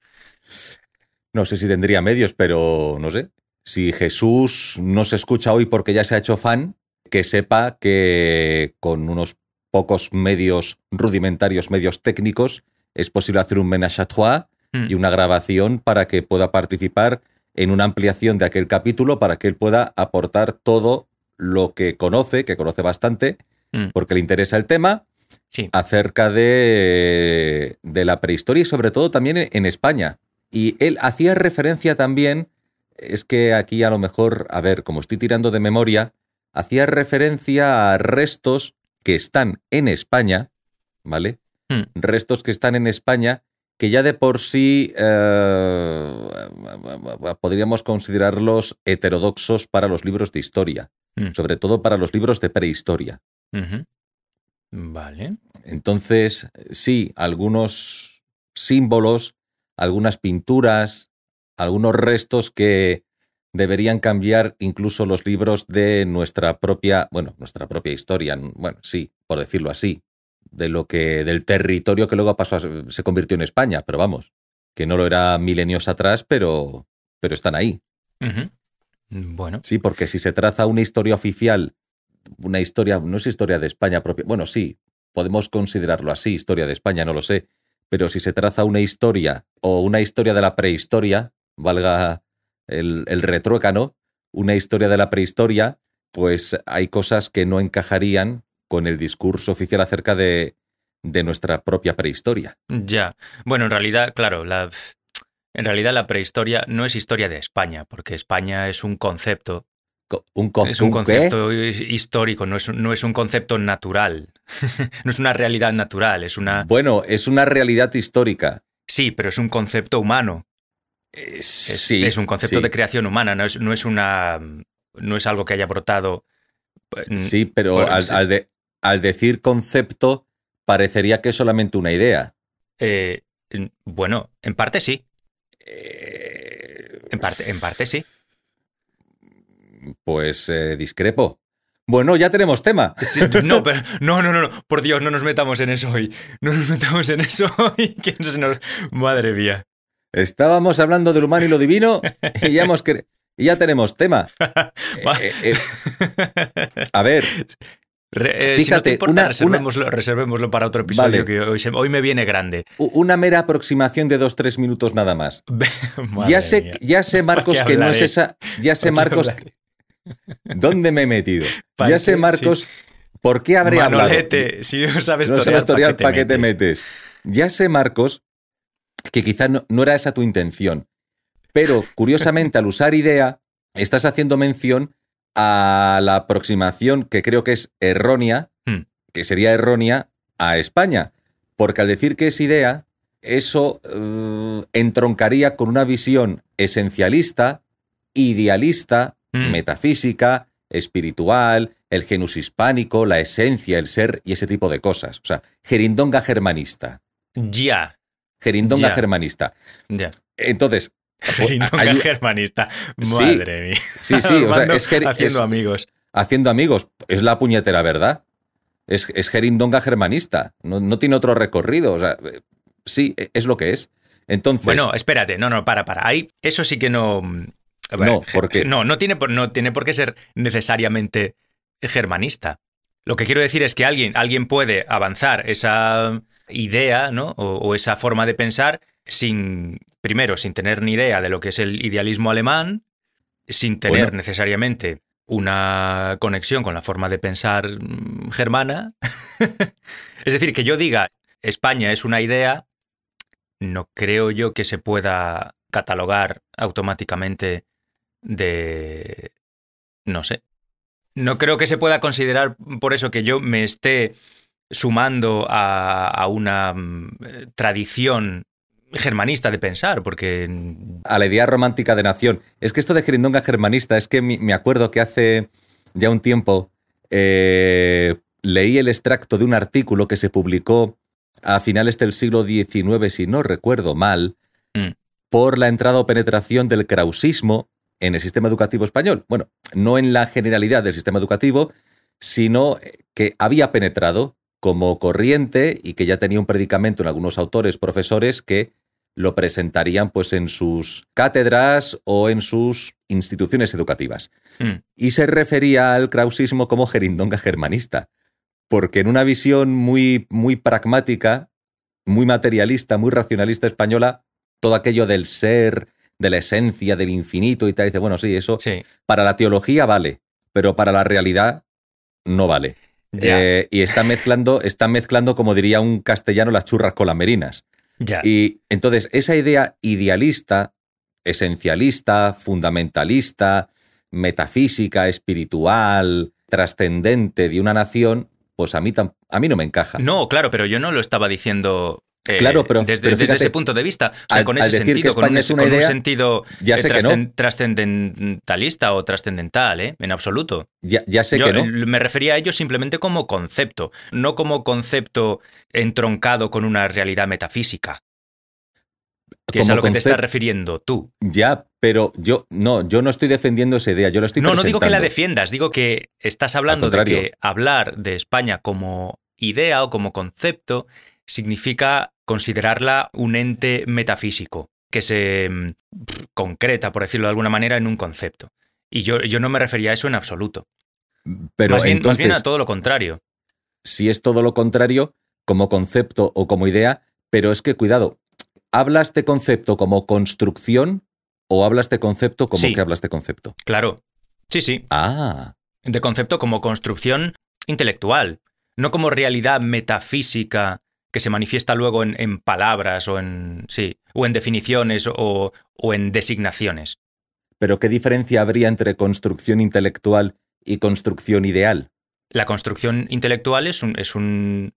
No sé si tendría medios, pero no sé. Si Jesús no se escucha hoy porque ya se ha hecho fan, que sepa que con unos pocos medios rudimentarios, medios técnicos, es posible hacer un menage à trois Mm. y una grabación para que pueda participar en una ampliación de aquel capítulo, para que él pueda aportar todo lo que conoce, que conoce bastante, Mm. porque le interesa el tema, Sí. acerca de, de la prehistoria y sobre todo también en, en España. Y él hacía referencia también, es que aquí a lo mejor, a ver, como estoy tirando de memoria, hacía referencia a restos que están en España, ¿vale? Mm. Restos que están en España que ya de por sí eh, podríamos considerarlos heterodoxos para los libros de historia, Mm. sobre todo para los libros de prehistoria. Vale. Entonces, sí, algunos símbolos, algunas pinturas, algunos restos que deberían cambiar incluso los libros de nuestra propia, bueno, nuestra propia historia, bueno, sí, por decirlo así, de lo que del territorio que luego pasó a- se convirtió en España, pero vamos, que no lo era milenios atrás, pero pero están ahí. Bueno. Sí, porque si se traza una historia oficial, una historia, no es historia de España propia, bueno, sí, podemos considerarlo así, historia de España, no lo sé, pero si se traza una historia o una historia de la prehistoria, valga el, el retruécano, una historia de la prehistoria, pues hay cosas que no encajarían con el discurso oficial acerca de, de nuestra propia prehistoria. Ya. Bueno, en realidad, claro, la, en realidad la prehistoria no es historia de España, porque España es un concepto. Co- Un, co- Es un concepto his- histórico, no es, un- no es un concepto natural. *laughs* no es una realidad natural, es una. Bueno, es una realidad histórica. Sí, pero es un concepto humano. Eh, Es, sí, es un concepto sí. de creación humana, no es, no es una. No es algo que haya brotado. mm, Sí, pero Bueno, al, sí. al de- al decir concepto, parecería que es solamente una idea. eh, en- bueno, en parte sí. Eh, En parte, en parte sí. Pues eh, discrepo. Bueno, ya tenemos tema. Sí, no, pero no, no, no, no, por Dios, no nos metamos en eso hoy. No nos metamos en eso hoy. *laughs* que nos- Madre mía. Estábamos hablando del humano y lo divino y ya, hemos cre- y ya tenemos tema. *laughs* Eh, eh, eh, a ver, *laughs* Re- eh, si no Fíjate, te importa, una- reservémoslo, reservémoslo para otro episodio Vale. que hoy, se- hoy me viene grande. una mera aproximación de dos, tres minutos nada más. *laughs* Ya sé, mía. ya sé, Marcos, que no es hablaré? esa. Ya sé, ¿Para qué Marcos, hablaré? *laughs* ¿dónde me he metido? ¿Para Ya sé, Marcos, ¿por qué habré hablado? Manolete, si no sabes no torear, sabes torear, ¿para qué te metes? Ya sé, Marcos, que quizá no, no era esa tu intención, pero curiosamente al usar idea, estás haciendo mención a la aproximación que creo que es errónea, Hmm. que sería errónea a España, porque al decir que es idea, eso eh, entroncaría con una visión esencialista, idealista, Mm. metafísica, espiritual, el genus hispánico, la esencia, el ser y ese tipo de cosas. O sea, gerindonga germanista. Ya, Gerindonga germanista. ya. Entonces, *laughs* Sintonga hay- germanista. Sí. Madre mía. sí, sí, o sea, *laughs* Armando es, geri- haciendo es- amigos. haciendo amigos, es la puñetera verdad. Es, es gerindonga germanista, no, no tiene otro recorrido. O sea, sí, es lo que es. Entonces, Bueno, espérate, no, no, para, para. Ahí, eso sí que no. ver, No, porque- No, no tiene, por, no tiene por qué ser necesariamente germanista. Lo que quiero decir es que alguien, alguien puede avanzar esa idea, ¿no? O, o esa forma de pensar sin. Primero, sin tener ni idea de lo que es el idealismo alemán, sin tener Bueno. necesariamente una conexión con la forma de pensar mm, germana. *laughs* es decir, que yo diga España es una idea, no creo yo que se pueda catalogar automáticamente de, no sé, No creo que se pueda considerar por eso que yo me esté sumando a, una mm, tradición germanista de pensar, porque... A la idea romántica de nación. Es que esto de Gerindonga germanista, es que me acuerdo que hace ya un tiempo eh, leí el extracto de un artículo que se publicó a finales del siglo XIX, si no recuerdo mal, mm. por la entrada o penetración del krausismo en el sistema educativo español. Bueno, no en la generalidad del sistema educativo, sino que había penetrado como corriente y que ya tenía un predicamento en algunos autores, profesores, que lo presentarían pues en sus cátedras o en sus instituciones educativas. Mm. Y se refería al krausismo como gerindonga germanista, porque en una visión muy, muy pragmática, muy materialista, muy racionalista española, todo aquello del ser, de la esencia, del infinito y tal, dice, bueno, sí, eso para la teología vale, pero para la realidad no vale. Eh, y está mezclando, está mezclando, como diría un castellano, las churras con las merinas. Y entonces esa idea idealista, esencialista, fundamentalista, metafísica, espiritual, trascendente de una nación, pues a mí, a mí no me encaja. No, claro, pero yo no lo estaba diciendo eh, claro, pero, desde, ese punto de vista, o sea, con ese sentido, con, un, sentido ya eh, trascendentalista o trascendental, ¿eh? en absoluto. Ya, sé que no. Me refería a ello simplemente como concepto, no como concepto entroncado con una realidad metafísica. Que es a lo que te estás refiriendo tú. Ya, pero yo no, yo no estoy defendiendo esa idea, yo la estoy No, no digo que la defiendas, digo que estás hablando de que hablar de España como idea o como concepto significa considerarla un ente metafísico que se mm, concreta, por decirlo de alguna manera, en un concepto. Y yo, yo no me refería a eso en absoluto. Pero más bien, más bien a todo lo contrario. Si es todo lo contrario, como concepto o como idea, pero es que cuidado, ¿hablas de concepto como construcción o hablas de concepto como que hablas de concepto? Claro. Sí, sí. Ah. De concepto como construcción intelectual, no como realidad metafísica que se manifiesta luego en, palabras o en, sí, o en definiciones o, en designaciones. Pero ¿qué diferencia habría entre construcción intelectual y construcción ideal? La construcción intelectual es, es una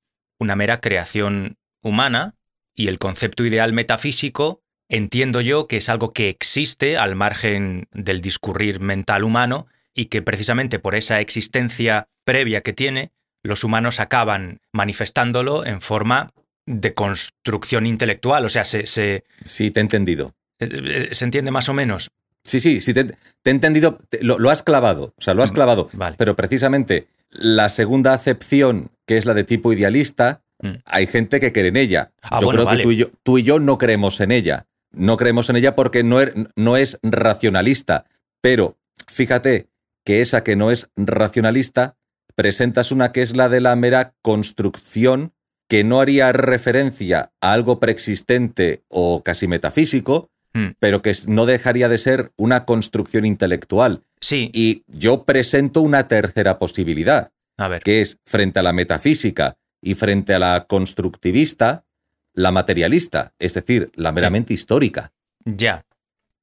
mera creación humana y el concepto ideal metafísico entiendo yo que es algo que existe al margen del discurrir mental humano y que precisamente por esa existencia previa que tiene los humanos acaban manifestándolo en forma de construcción intelectual. O sea, se. sí, te he entendido. Eh, eh, ¿Se entiende más o menos? Sí, sí, sí, te, he entendido. Lo, has clavado. O sea, lo has mm, clavado. Pero precisamente la segunda acepción, que es la de tipo idealista, mm. hay gente que cree en ella. Ah, yo creo que tú y yo, tú y yo no creemos en ella. No creemos en ella porque no, er, no es racionalista. Pero fíjate que esa que no es racionalista presentas una que es la de la mera construcción que no haría referencia a algo preexistente o casi metafísico, hmm. pero que no dejaría de ser una construcción intelectual. Sí. Y yo presento una tercera posibilidad, a ver. que es frente a la metafísica y frente a la constructivista, la materialista, es decir, la meramente histórica. Ya,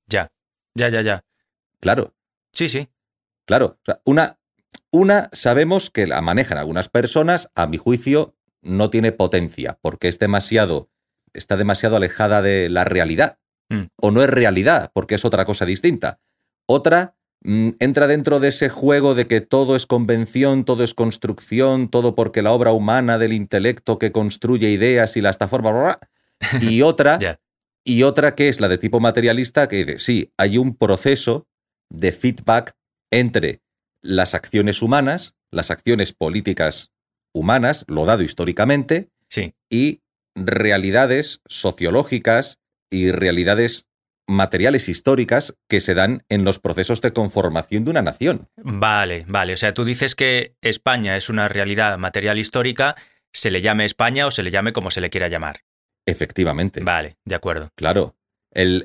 ya, ya, ya, ya. Claro. Sí, sí. Claro. una, una sabemos que la manejan algunas personas, a mi juicio, no tiene potencia, porque es demasiado, está demasiado alejada de la realidad. Mm. O no es realidad, porque es otra cosa distinta. Otra mm, entra dentro de ese juego de que todo es convención, todo es construcción, todo porque la obra humana del intelecto que construye ideas y las está forma. *laughs* Y otra, y otra que es la de tipo materialista, que dice, sí, hay un proceso de feedback entre las acciones humanas, las acciones políticas humanas, lo dado históricamente, sí. y realidades sociológicas y realidades materiales históricas que se dan en los procesos de conformación de una nación. Vale, vale. O sea, tú dices que España es una realidad material histórica, se le llame España o se le llame como se le quiera llamar. Efectivamente. Vale, de acuerdo. Claro. El,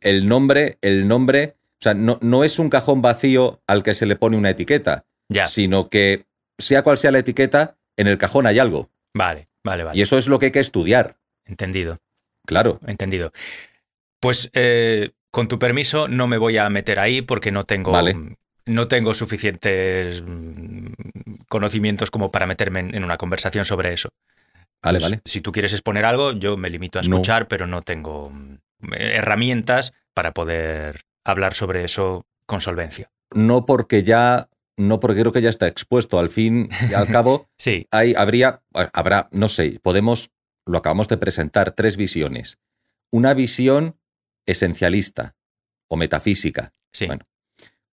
el nombre, el nombre o sea, no, no, es un cajón vacío al que se le pone una etiqueta, ya. sino que sea cual sea la etiqueta, en el cajón hay algo. Vale, vale, vale. Y eso es lo que hay que estudiar. Entendido. Claro. Entendido. Pues, eh, con tu permiso, no me voy a meter ahí porque no tengo no tengo suficientes mm, conocimientos como para meterme en, en una conversación sobre eso. Vale, Pues, vale. Si tú quieres exponer algo, yo me limito a No. escuchar, pero no tengo mm, herramientas para poder hablar sobre eso con solvencia. No porque ya, no porque creo que ya está expuesto. Al fin y al cabo, *laughs* Sí, hay, habría, habrá, no sé, podemos, lo acabamos de presentar, tres visiones. Una visión esencialista o metafísica. sí. Bueno.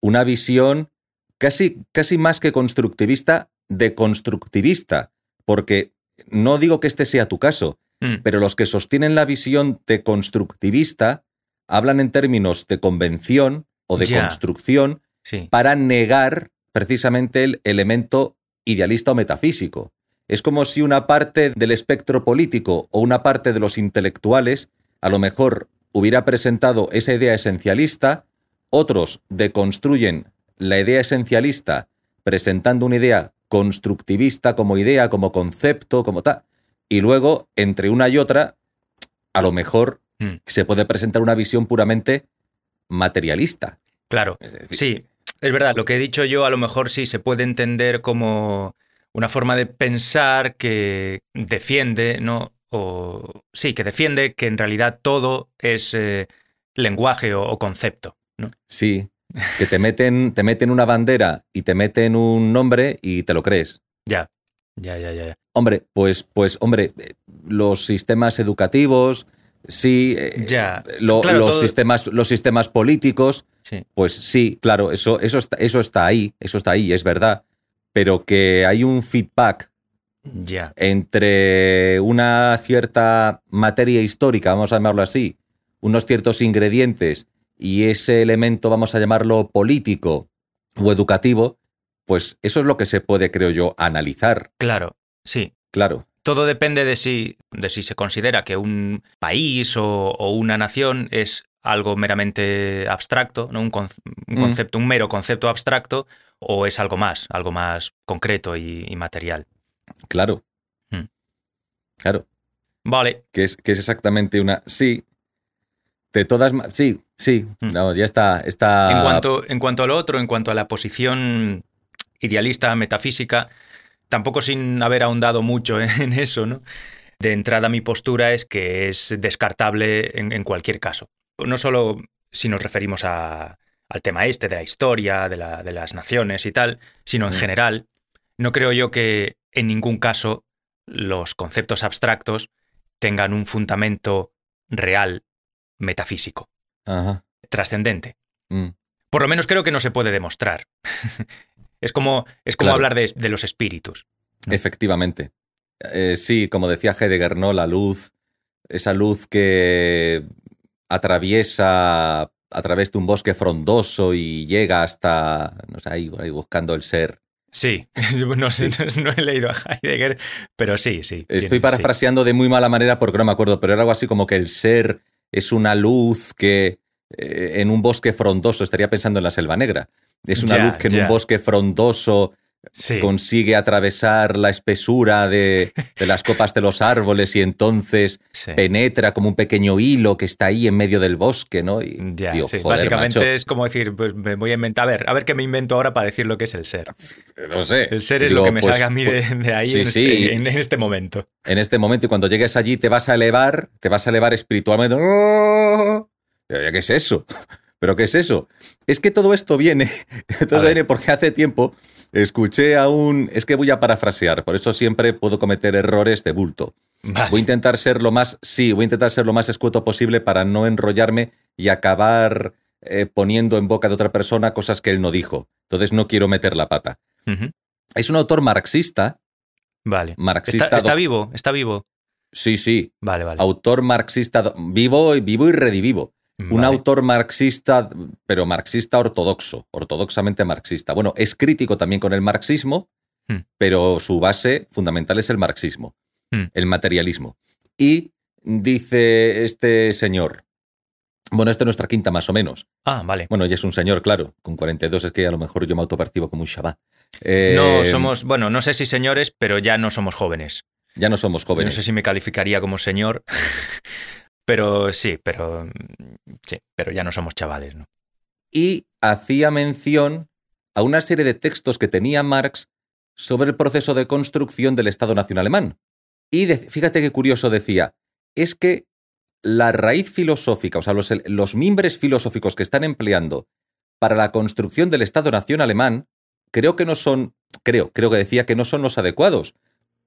Una visión casi, casi más que constructivista, deconstructivista. Porque no digo que este sea tu caso, Mm, pero los que sostienen la visión deconstructivista hablan en términos de convención o de Ya. construcción sí. para negar precisamente el elemento idealista o metafísico. Es como si una parte del espectro político o una parte de los intelectuales a lo mejor hubiera presentado esa idea esencialista, otros deconstruyen la idea esencialista presentando una idea constructivista como idea, como concepto, como tal, y luego entre una y otra, a lo mejor Mm. se puede presentar una visión puramente materialista. Claro, Es decir, sí, es verdad. Lo que he dicho yo a lo mejor sí se puede entender como una forma de pensar que defiende, ¿no? O sí, que defiende que en realidad todo es eh, lenguaje o, o concepto, ¿no? Sí, que te meten, te meten una bandera y te meten un nombre y te lo crees. Ya, ya, ya, ya. ya. Hombre, pues, pues, hombre, eh, los sistemas educativos, sí, eh, Ya, lo- claro, los todo- sistemas, los sistemas políticos, Sí. pues sí, claro, eso, eso está, eso está ahí, eso está ahí, es verdad. Pero que hay un feedback Ya, entre una cierta materia histórica, vamos a llamarlo así, unos ciertos ingredientes y ese elemento, vamos a llamarlo político o educativo, pues eso es lo que se puede, creo yo, analizar, claro, sí. claro. Todo depende de si, de si se considera que un país o, o una nación es algo meramente abstracto, ¿no? un, con- un Mm. concepto, un mero concepto abstracto, o es algo más, algo más concreto y, y material. Claro. Hmm. Claro. Vale, Que es, que es exactamente una. Sí. De todas. Sí, sí. Hmm. No, ya está. está en, cuanto, en cuanto a lo otro, en cuanto a la posición idealista, metafísica, tampoco sin haber ahondado mucho *laughs* en eso, ¿no? De entrada mi postura es que es descartable en, en cualquier caso. No solo si nos referimos a- al tema este de la historia, de, la- de las naciones y tal, sino en Mm. general, no creo yo que en ningún caso los conceptos abstractos tengan un fundamento real metafísico, Ajá. trascendente. Mm. Por lo menos creo que no se puede demostrar. *laughs* es como, es como Claro. hablar de, de los espíritus. No. Efectivamente. Eh, sí, como decía Heidegger, ¿no? La luz, esa luz que atraviesa a través de un bosque frondoso y llega hasta, no sé, ahí, ahí buscando el ser. Sí, *laughs* *laughs* no, no he leído a Heidegger, pero sí, sí. Estoy tiene- sí. parafraseando de muy mala manera porque no me acuerdo, pero era algo así como que el ser es una luz que eh, en un bosque frondoso, estaría pensando en la selva negra, es una Ya, luz que en ya. un bosque frondoso Sí, consigue atravesar la espesura de, de las copas de los árboles y entonces sí. penetra como un pequeño hilo que está ahí en medio del bosque, ¿no? Y Ya, digo, sí. joder, Básicamente macho, es como decir, pues me voy a inventar, a ver, a ver qué me invento ahora para decir lo que es el ser. no sé. El ser es Digo, lo que me pues, salga a mí de, pues, de ahí en, sí. este, en- en este momento. en este momento y cuando llegues allí te vas a elevar, te vas a elevar espiritualmente. *laughs* ¿Qué es eso? ¿Pero qué es eso? Es que todo esto viene, *laughs* todo viene porque hace tiempo escuché a un... Es que voy a parafrasear, por eso siempre puedo cometer errores de bulto. Vale. Voy a intentar ser lo más, sí, voy a intentar ser lo más escueto posible para no enrollarme y acabar eh, poniendo en boca de otra persona cosas que él no dijo. Entonces no quiero meter la pata. Es un autor marxista, Vale. marxista, ¿Está, está vivo? ¿Está vivo? sí, sí, Vale, vale. autor marxista vivo vivo y redivivo. Un Vale. autor marxista, pero marxista ortodoxo, ortodoxamente marxista. Bueno, es crítico también con el marxismo, Hmm. pero su base fundamental es el marxismo, Hmm. el materialismo. Y dice este señor, bueno, esta es nuestra quinta más o menos. Ah, vale. Bueno, ya es un señor, claro, con 42 es que a lo mejor yo me autopercibo como un. Eh, No somos, bueno, no sé si señores, pero ya no somos jóvenes. Ya no somos jóvenes. No sé si me calificaría como señor, pero sí, pero mm, sí, pero ya no somos chavales, ¿no? y hacía mención a una serie de textos que tenía Marx sobre el proceso de construcción del Estado Nación Alemán. Y fíjate qué curioso decía, es que la raíz filosófica, o sea, los, los mimbres filosóficos que están empleando para la construcción del Estado-Nación alemán, creo que no son, creo, creo que decía que no son los adecuados,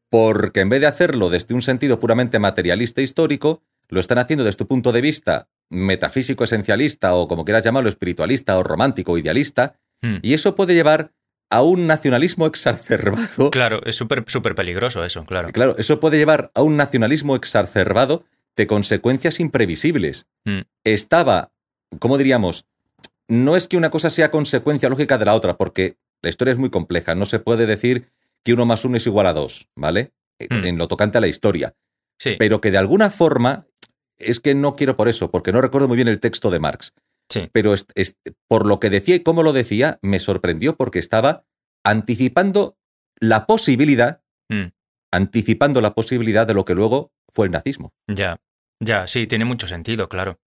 porque en vez de hacerlo desde un sentido puramente materialista e histórico, lo están haciendo desde tu punto de vista metafísico esencialista o como quieras llamarlo, espiritualista o romántico o idealista, hmm. y eso puede llevar a un nacionalismo exacerbado. Claro, es súper súper peligroso eso, claro. Claro, eso puede llevar a un nacionalismo exacerbado de consecuencias imprevisibles. Hmm. Estaba, ¿cómo diríamos? No es que una cosa sea consecuencia lógica de la otra, porque la historia es muy compleja. No se puede decir que uno más uno es igual a dos, ¿vale? Hmm. En lo tocante a la historia. Sí. Pero que de alguna forma, es que no quiero por eso, porque no recuerdo muy bien el texto de Marx. Sí. Pero por lo que decía y cómo lo decía, me sorprendió porque estaba anticipando la posibilidad, hmm. anticipando la posibilidad de lo que luego fue el nazismo. Ya, ya, sí, tiene mucho sentido, claro.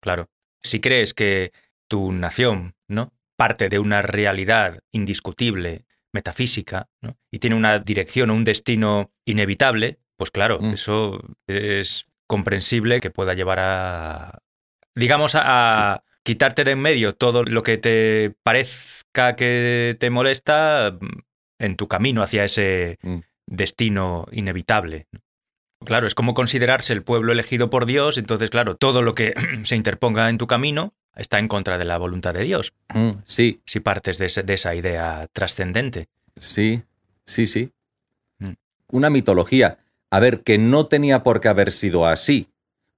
Claro. Si crees que tu nación, ¿no? Parte de una realidad indiscutible, metafísica, ¿no? Y tiene una dirección o un destino inevitable, pues claro, mm. eso es comprensible que pueda llevar a, digamos, a, quitarte de en medio todo lo que te parezca que te molesta mm, en tu camino hacia ese mm. destino inevitable. Claro, es como considerarse el pueblo elegido por Dios, entonces, claro, todo lo que *clears throat* se interponga en tu camino está en contra de la voluntad de Dios. Mm, sí. Si partes de, esa idea trascendente. Sí, sí, sí. Mm. Una mitología. A ver, que no tenía por qué haber sido así.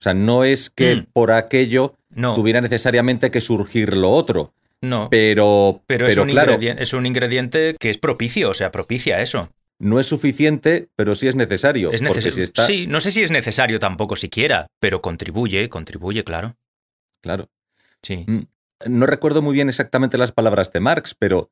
O sea, no es que mm. por aquello tuviera necesariamente que surgir lo otro. No. Pero, pero, es, un es un ingrediente que es propicio, o sea, propicia eso no es suficiente, pero sí es necesario. Es necesario. Sí, no sé si es necesario tampoco siquiera, pero contribuye, contribuye, claro. Claro. Sí. Mm, no recuerdo muy bien exactamente las palabras de Marx, pero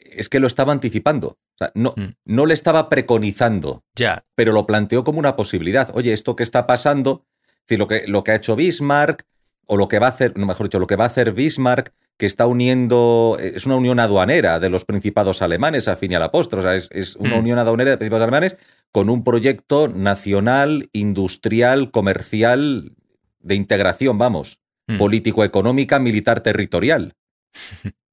es que lo estaba anticipando. O sea, no, mm. no le estaba preconizando. Ya. Pero lo planteó como una posibilidad. Oye, esto que está pasando, lo que, lo que ha hecho Bismarck, o lo que va a hacer, no mejor dicho, lo que va a hacer Bismarck que está uniendo, es una unión aduanera de los principados alemanes, a fin y al apóstol. O sea, es, una mm. unión aduanera de principados alemanes con un proyecto nacional, industrial, comercial, de integración, vamos, mm. político-económica, militar, *laughs*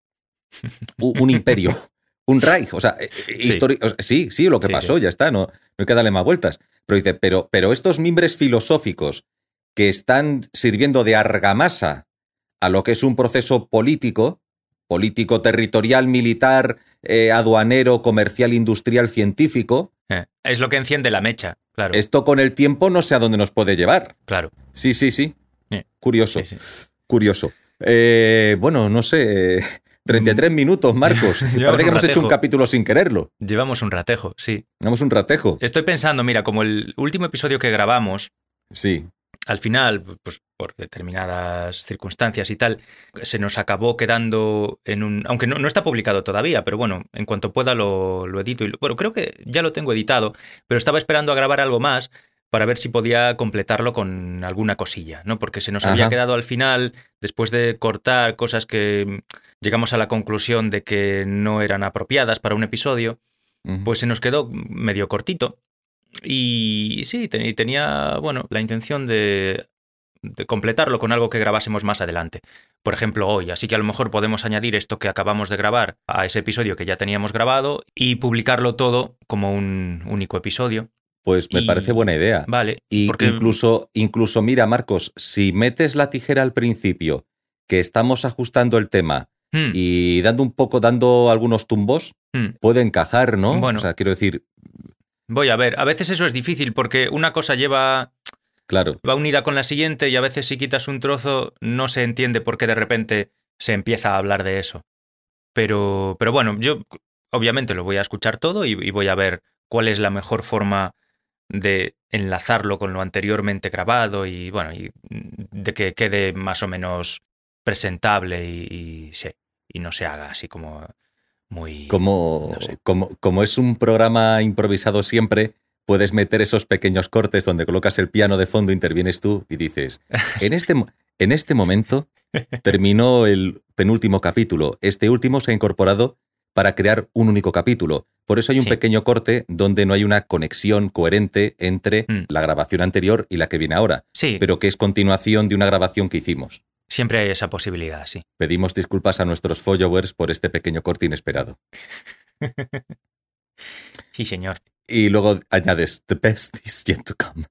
un, imperio, *laughs* un Reich. O sea, eh, eh, sí. sí, lo que pasó, ya está, no, no hay que darle más vueltas. Pero dice, pero, pero estos mimbres filosóficos que están sirviendo de argamasa a lo que es un proceso político, político territorial, militar, eh, aduanero, comercial, industrial, científico. Eh, es lo que enciende la mecha, claro. Esto con el tiempo no sé a dónde nos puede llevar. Claro. Sí, sí, sí. Eh, Curioso. Curioso. bueno, no sé. 33 minutos, Marcos. *laughs* Parece que hemos hecho un capítulo sin quererlo. Llevamos un ratejo, sí. Llevamos un ratejo. Estoy pensando, mira, como el último episodio que grabamos. Sí al final, pues por determinadas circunstancias y tal, se nos acabó quedando en un... Aunque no, está publicado todavía, pero bueno, en cuanto pueda lo, edito. Y, bueno, creo que ya lo tengo editado, pero estaba esperando a grabar algo más para ver si podía completarlo con alguna cosilla, ¿no? Porque se nos había quedado al final, después de cortar cosas que llegamos a la conclusión de que no eran apropiadas para un episodio, pues se nos quedó medio cortito. Y sí, tenía, bueno, la intención de, completarlo con algo que grabásemos más adelante. Por ejemplo, hoy. Así que a lo mejor podemos añadir esto que acabamos de grabar a ese episodio que ya teníamos grabado y publicarlo todo como un único episodio. Pues me parece buena idea. Vale. Y incluso, incluso, mira, Marcos, si metes la tijera al principio, que estamos ajustando el tema hmm. y dando un poco, dando algunos tumbos, hmm. puede encajar, ¿no? Bueno. O sea, quiero decir, Voy a ver, a veces eso es difícil porque una cosa lleva... Claro. Va unida con la siguiente y a veces si quitas un trozo no se entiende por qué de repente se empieza a hablar de eso. Pero, pero bueno, yo obviamente lo voy a escuchar todo y, voy a ver cuál es la mejor forma de enlazarlo con lo anteriormente grabado y bueno, y de que quede más o menos presentable y, y no se haga así como muy... Como, como, como es un programa improvisado siempre, puedes meter esos pequeños cortes donde colocas el piano de fondo, intervienes tú y dices, *laughs* en este, en este momento terminó el penúltimo capítulo, este último se ha incorporado para crear un único capítulo. Por eso hay un Sí. pequeño corte donde no hay una conexión coherente entre Mm. la grabación anterior y la que viene ahora, Sí, pero que es continuación de una grabación que hicimos. siempre hay esa posibilidad, sí. Pedimos disculpas a nuestros followers por este pequeño corte inesperado. *laughs* Sí, señor. Y luego añades, the best is yet to come.